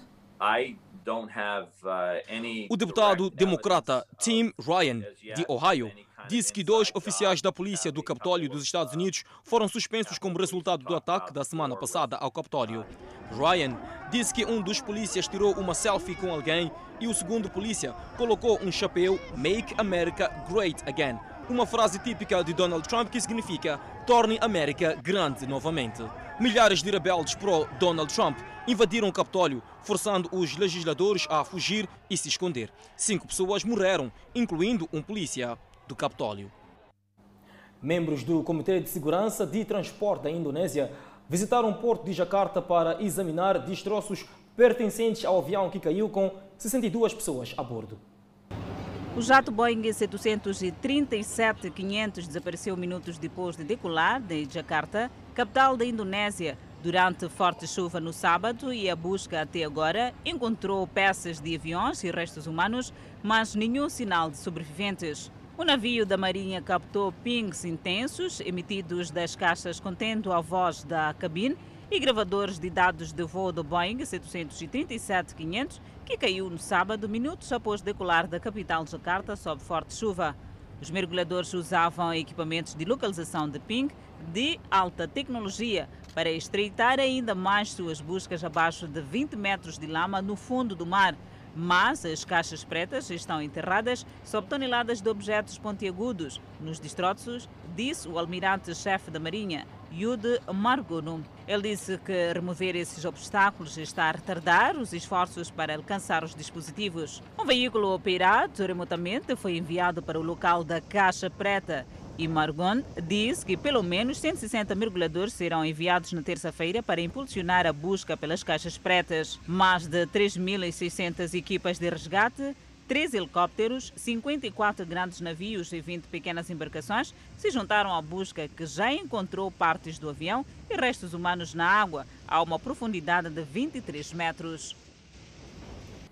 O deputado democrata Tim Ryan, de Ohio, disse que dois oficiais da polícia do Capitólio dos Estados Unidos foram suspensos como resultado do ataque da semana passada ao Capitólio. Ryan disse que um dos polícias tirou uma selfie com alguém e o segundo polícia colocou um chapéu Make America Great Again, uma frase típica de Donald Trump que significa torne América grande novamente. Milhares de rebeldes pró-Donald Trump invadiram o Capitólio, forçando os legisladores a fugir e se esconder. Cinco pessoas morreram, incluindo um polícia do Capitólio. Membros do Comitê de Segurança de Transporte da Indonésia visitaram o porto de Jakarta para examinar destroços pertencentes ao avião que caiu com 62 pessoas a bordo. O jato Boeing 737-500 desapareceu minutos depois de decolar de Jakarta, capital da Indonésia, durante forte chuva no sábado e a busca até agora encontrou peças de aviões e restos humanos, mas nenhum sinal de sobreviventes. O navio da Marinha captou pings intensos emitidos das caixas contendo a voz da cabine e gravadores de dados de voo do Boeing 737-500 que caiu no sábado, minutos após decolar da capital Jakarta sob forte chuva. Os mergulhadores usavam equipamentos de localização de ping de alta tecnologia para estreitar ainda mais suas buscas abaixo de 20 metros de lama no fundo do mar mas as caixas pretas estão enterradas sob toneladas de objetos pontiagudos nos destroços, disse o almirante-chefe da Marinha, Yude Margono. Ele disse que remover esses obstáculos está a retardar os esforços para alcançar os dispositivos. Um veículo operado remotamente foi enviado para o local da Caixa Preta e Margon diz que pelo menos 160 mergulhadores serão enviados na terça-feira para impulsionar a busca pelas caixas pretas. Mais de 3.600 equipas de resgate, 13 helicópteros, 54 grandes navios e 20 pequenas embarcações se juntaram à busca que já encontrou partes do avião e restos humanos na água a uma profundidade de 23 metros.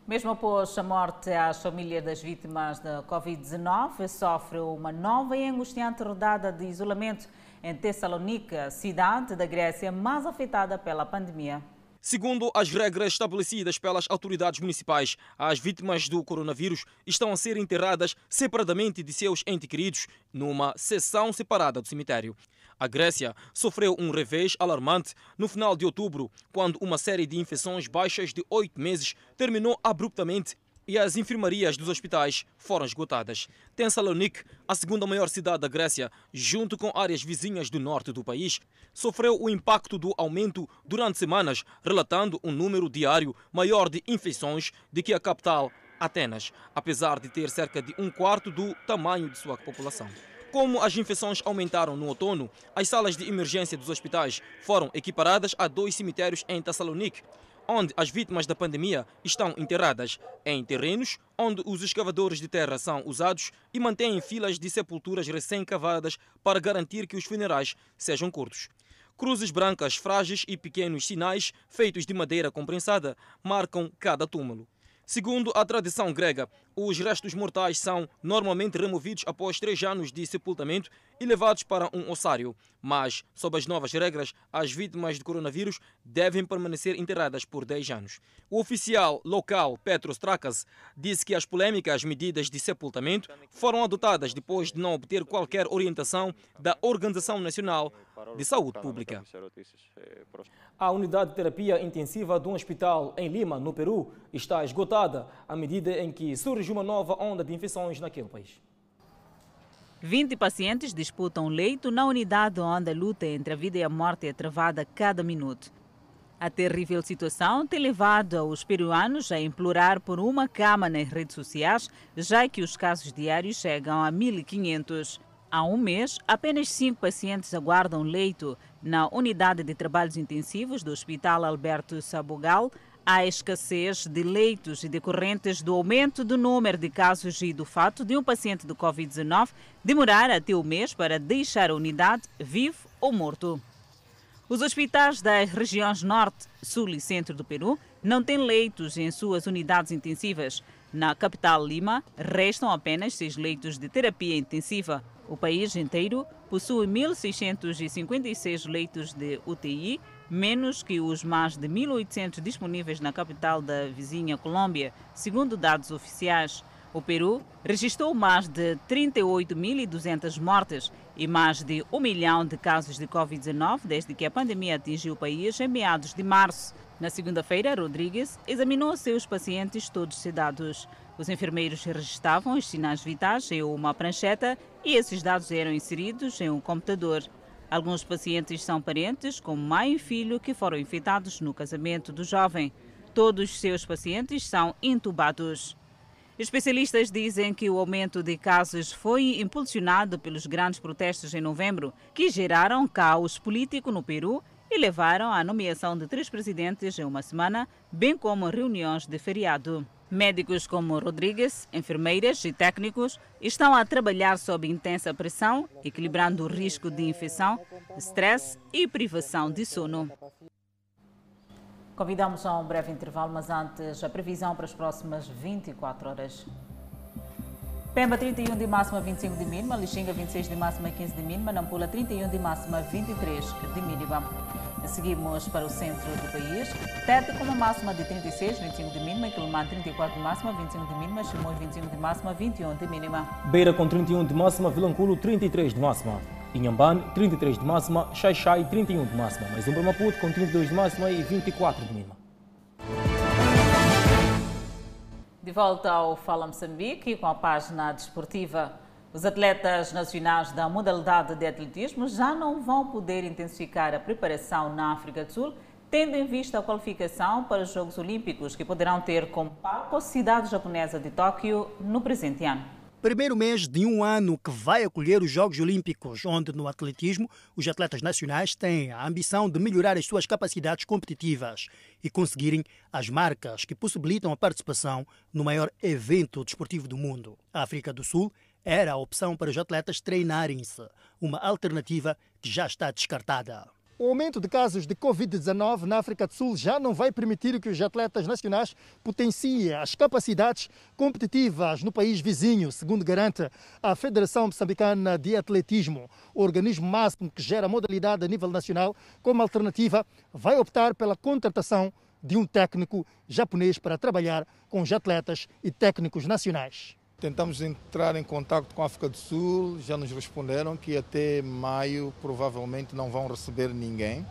Mesmo após a morte, as famílias das vítimas da Covid-19 sofrem uma nova e angustiante rodada de isolamento em Tessalônica, cidade da Grécia mais afetada pela pandemia. Segundo as regras estabelecidas pelas autoridades municipais, as vítimas do coronavírus estão a ser enterradas separadamente de seus entes queridos numa seção separada do cemitério. A Grécia sofreu um revés alarmante no final de outubro, quando uma série de infecções baixas de oito meses terminou abruptamente e as enfermarias dos hospitais foram esgotadas. Thessaloniki, a segunda maior cidade da Grécia, junto com áreas vizinhas do norte do país, sofreu o impacto do aumento durante semanas, relatando um número diário maior de infecções do que a capital, Atenas, apesar de ter cerca de um quarto do tamanho de sua população. Como as infecções aumentaram no outono, as salas de emergência dos hospitais foram equiparadas a dois cemitérios em Thessaloniki, onde as vítimas da pandemia estão enterradas, em terrenos onde os escavadores de terra são usados e mantêm filas de sepulturas recém-cavadas para garantir que os funerais sejam curtos. Cruzes brancas frágeis e pequenos sinais, feitos de madeira comprensada, marcam cada túmulo. Segundo a tradição grega, os restos mortais são normalmente removidos após três anos de sepultamento e levados para um ossário. Mas, sob as novas regras, as vítimas de coronavírus devem permanecer enterradas por 10 anos. O oficial local, Petros Trakas, disse que as polêmicas medidas de sepultamento foram adotadas depois de não obter qualquer orientação da Organização Nacional de Saúde Pública. A unidade de terapia intensiva de um hospital em Lima, no Peru, está esgotada à medida em que surge uma nova onda de infecções naquele país. 20 pacientes disputam leito na unidade onde a luta entre a vida e a morte é travada a cada minuto. A terrível situação tem levado os peruanos a implorar por uma cama nas redes sociais, já que os casos diários chegam a 1.500. Há um mês, apenas cinco pacientes aguardam leito na unidade de trabalhos intensivos do Hospital Alberto Sabugal. Há escassez de leitos decorrentes do aumento do número de casos e do fato de um paciente do Covid-19 demorar até o mês para deixar a unidade vivo ou morto. Os hospitais das regiões Norte, Sul e Centro do Peru não têm leitos em suas unidades intensivas. Na capital Lima, restam apenas seis leitos de terapia intensiva. O país inteiro possui 1.656 leitos de UTI, menos que os mais de 1.800 disponíveis na capital da vizinha Colômbia, segundo dados oficiais. O Peru registrou mais de 38.200 mortes e mais de um milhão de casos de Covid-19 desde que a pandemia atingiu o país em meados de março. Na segunda-feira, Rodrigues examinou seus pacientes todos sedados. Os enfermeiros registravam os sinais vitais em uma prancheta e esses dados eram inseridos em um computador. Alguns pacientes são parentes, como mãe e filho, que foram infectados no casamento do jovem. Todos os seus pacientes são intubados. Especialistas dizem que o aumento de casos foi impulsionado pelos grandes protestos em novembro, que geraram caos político no Peru e levaram à nomeação de três presidentes em uma semana, bem como reuniões de feriado. Médicos como Rodrigues, enfermeiras e técnicos estão a trabalhar sob intensa pressão, equilibrando o risco de infecção, estresse e privação de sono. Convidamos a um breve intervalo, mas antes a previsão para as próximas 24 horas. Pemba 31 de máxima, 25 de mínima, Lixinga 26 de máxima, 15 de mínima, Nampula 31 de máxima, 23 de mínima. Seguimos para o centro do país. Tete com uma máxima de 36, 25 de mínima, Quilomã 34 de máxima, 25 de mínima, Chimões 25 de máxima, 21 de mínima. Beira com 31 de máxima, Vilanculo 33 de máxima. Inhambane, 33 de máxima, Xaixai, 31 de máxima, mais um Maputo com 32 de máxima e 24 de mínima. De volta ao Fala Moçambique com a página desportiva. Os atletas nacionais da modalidade de atletismo já não vão poder intensificar a preparação na África do Sul, tendo em vista a qualificação para os Jogos Olímpicos, que poderão ter como palco a cidade japonesa de Tóquio no presente ano primeiro mês de um ano que vai acolher os Jogos Olímpicos, onde no atletismo os atletas nacionais têm a ambição de melhorar as suas capacidades competitivas e conseguirem as marcas que possibilitam a participação no maior evento desportivo do mundo. A África do Sul era a opção para os atletas treinarem-se, uma alternativa que já está descartada. O aumento de casos de Covid-19 na África do Sul já não vai permitir que os atletas nacionais potenciem as capacidades competitivas no país vizinho, segundo garante a Federação Moçambicana de Atletismo. O organismo máximo que gera a modalidade a nível nacional, como alternativa, vai optar pela contratação de um técnico japonês para trabalhar com os atletas e técnicos nacionais. Tentamos entrar em contato com a África do Sul, já nos responderam que até maio provavelmente não vão receber ninguém.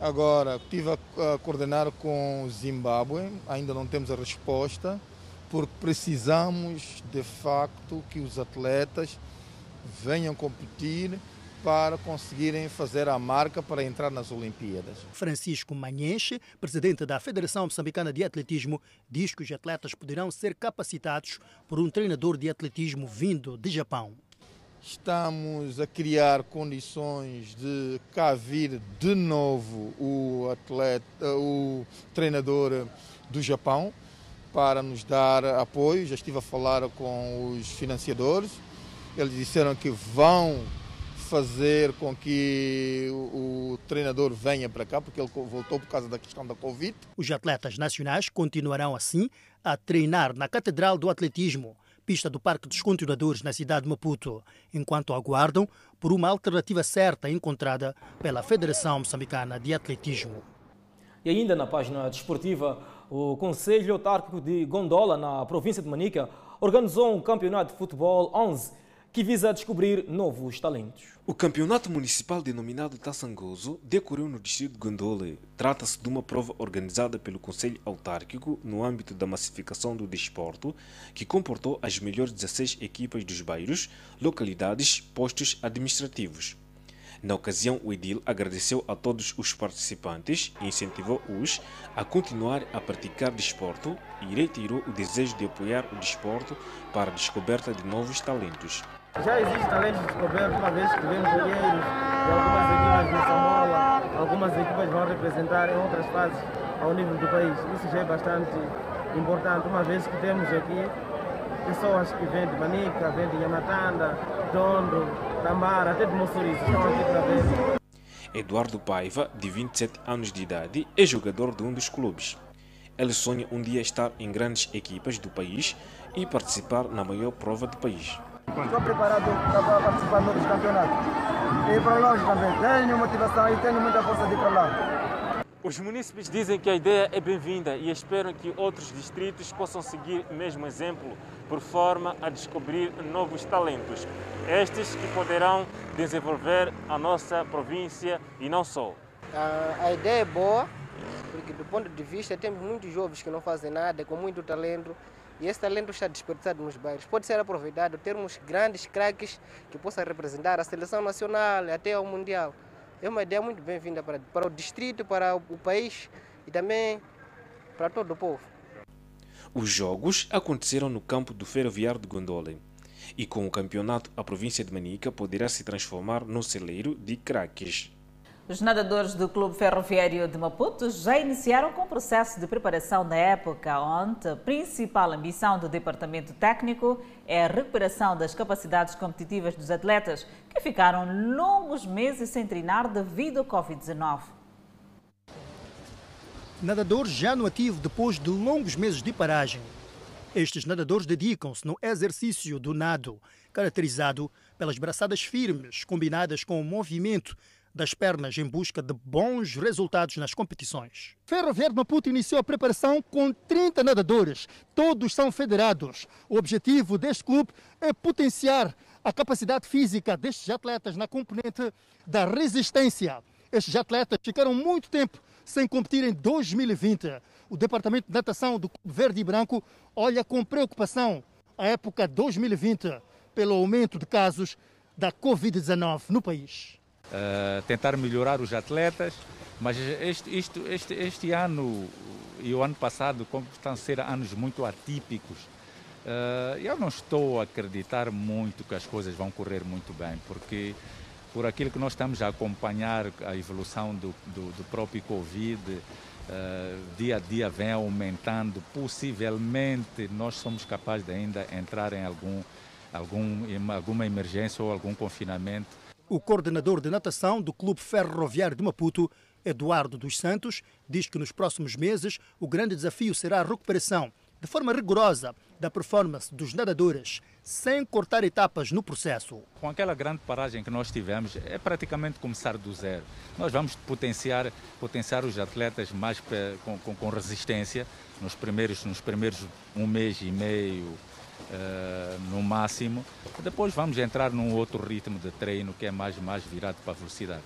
Agora, estive a coordenar com o Zimbábue, ainda não temos a resposta, porque precisamos de facto que os atletas venham competir para conseguirem fazer a marca para entrar nas Olimpíadas. Francisco Manhenche, presidente da Federação Moçambicana de Atletismo, diz que os atletas poderão ser capacitados por um treinador de atletismo vindo de Japão. Estamos a criar condições de cá vir de novo o atleta, o treinador do Japão para nos dar apoio. Já estive a falar com os financiadores. Eles disseram que vão fazer com que o, o, treinador venha para cá, porque ele voltou por causa da questão da Covid. Os atletas nacionais continuarão assim a treinar na Catedral do Atletismo, pista do Parque dos Continuadores na cidade de Maputo, enquanto aguardam por uma alternativa certa encontrada pela Federação Moçambicana de Atletismo. E ainda na página desportiva, o Conselho Autárquico de Gondola, na província de Manica, organizou um campeonato de futebol 11 que visa descobrir novos talentos. O campeonato municipal denominado Tassangoso decorreu no distrito de Gondola. Trata-se de uma prova organizada pelo Conselho Autárquico no âmbito da massificação do desporto, que comportou as melhores 16 equipas dos bairros, localidades, postos administrativos. Na ocasião, o Edil agradeceu a todos os participantes e incentivou-os a continuar a praticar desporto e retirou o desejo de apoiar o desporto para a descoberta de novos talentos. Já existe talento descoberto, uma vez que vemos olheiros de algumas equipas de Samola, algumas equipas vão representar em outras fases ao nível do país. Isso já é bastante importante, uma vez que temos aqui pessoas que vêm de Manica, vêm de Yamatanda, Dondo, Tambara, até de Moçuriço, estão aqui para ver. Eduardo Paiva, de 27 anos de idade, é jogador de um dos clubes. Ele sonha um dia estar em grandes equipas do país e participar na maior prova do país. Estou preparado para participar de novos campeonatos. E para longe também. Tenho motivação e tenho muita força de ir para lá. Os munícipes dizem que a ideia é bem-vinda e esperam que outros distritos possam seguir o mesmo exemplo, por forma a descobrir novos talentos. Estes que poderão desenvolver a nossa província e não só. A ideia é boa, porque do ponto de vista temos muitos jovens que não fazem nada, com muito talento, e esse talento está desperdiçado nos bairros. Pode ser aproveitado, termos grandes craques que possam representar a seleção nacional até ao Mundial. É uma ideia muito bem-vinda para, para o distrito, para o país e também para todo o povo. Os jogos aconteceram no campo do Ferroviário de Gondola. E com o campeonato, a província de Manica poderá se transformar num celeiro de craques. Os nadadores do Clube Ferroviário de Maputo já iniciaram com o processo de preparação na época, onde a principal ambição do departamento técnico é a recuperação das capacidades competitivas dos atletas que ficaram longos meses sem treinar devido ao Covid-19. Nadadores já no ativo depois de longos meses de paragem. Estes nadadores dedicam-se no exercício do nado, caracterizado pelas braçadas firmes, combinadas com o movimento das pernas em busca de bons resultados nas competições. Ferroviário de Maputo iniciou a preparação com 30 nadadores. Todos são federados. O objetivo deste clube é potenciar a capacidade física destes atletas na componente da resistência. Estes atletas ficaram muito tempo sem competir em 2020. O Departamento de Natação do Clube Verde e Branco olha com preocupação a época 2020 pelo aumento de casos da Covid-19 no país. Uh, tentar melhorar os atletas, mas este, este, este, este ano e o ano passado, estão a ser anos muito atípicos, uh, eu não estou a acreditar muito que as coisas vão correr muito bem, porque por aquilo que nós estamos a acompanhar, a evolução do, do, do próprio Covid, uh, dia a dia vem aumentando, possivelmente nós somos capazes de ainda entrar em algum, algum, alguma emergência ou algum confinamento o coordenador de natação do Clube Ferroviário de Maputo, Eduardo dos Santos, diz que nos próximos meses o grande desafio será a recuperação, de forma rigorosa, da performance dos nadadores, sem cortar etapas no processo. Com aquela grande paragem que nós tivemos, é praticamente começar do zero. Nós vamos potenciar, potenciar os atletas mais com, com, com resistência nos primeiros, nos primeiros um mês e meio, uh, no máximo. Depois vamos entrar num outro ritmo de treino que é mais, mais virado para a velocidade.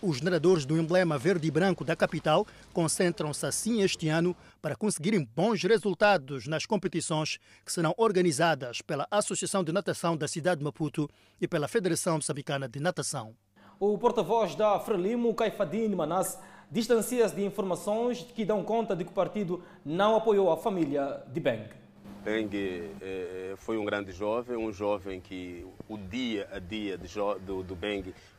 Os nadadores do emblema verde e branco da capital concentram-se assim este ano para conseguirem bons resultados nas competições que serão organizadas pela Associação de Natação da cidade de Maputo e pela Federação Moçambicana de Natação. O porta-voz da Frelimo, Caifadine Manas, distancia-se de informações que dão conta de que o partido não apoiou a família de Beng. Beng eh, foi um grande jovem, um jovem que o dia a dia do, do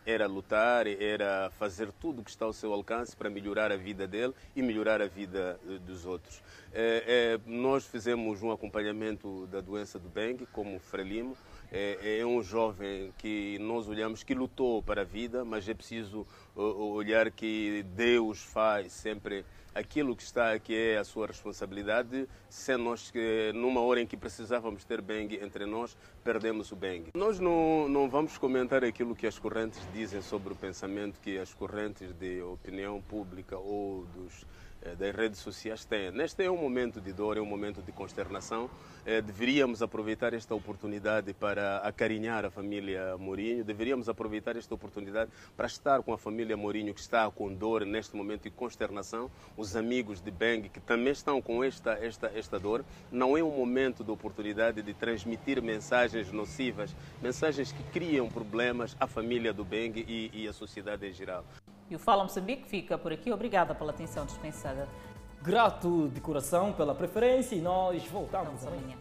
era lutar, era fazer tudo o que está ao seu alcance para melhorar a vida dele e melhorar a vida eh, dos outros. Eh, nós fizemos um acompanhamento da doença do Beng como Frelimo. É, é, um jovem que nós olhamos que lutou para a vida, mas é preciso olhar que Deus faz sempre aquilo que está aqui é a sua responsabilidade, se nós que numa hora em que precisávamos ter Beng entre nós, perdemos o Beng. Nós não, não vamos comentar aquilo que as correntes dizem sobre o pensamento que as correntes de opinião pública ou dos das redes sociais têm. Neste é um momento de dor, é um momento de consternação. Eh, deveríamos aproveitar esta oportunidade para acarinhar a família Mourinho, deveríamos aproveitar esta oportunidade para estar com a família Mourinho que está com dor neste momento de consternação, os amigos de Beng que também estão com esta, esta, esta dor. Não é um momento de oportunidade de transmitir mensagens nocivas, mensagens que criam problemas à família do Beng e, e à sociedade em geral. E o Fala Moçambique fica por aqui. Obrigada pela atenção dispensada. Grato de coração pela preferência e nós voltamos amanhã.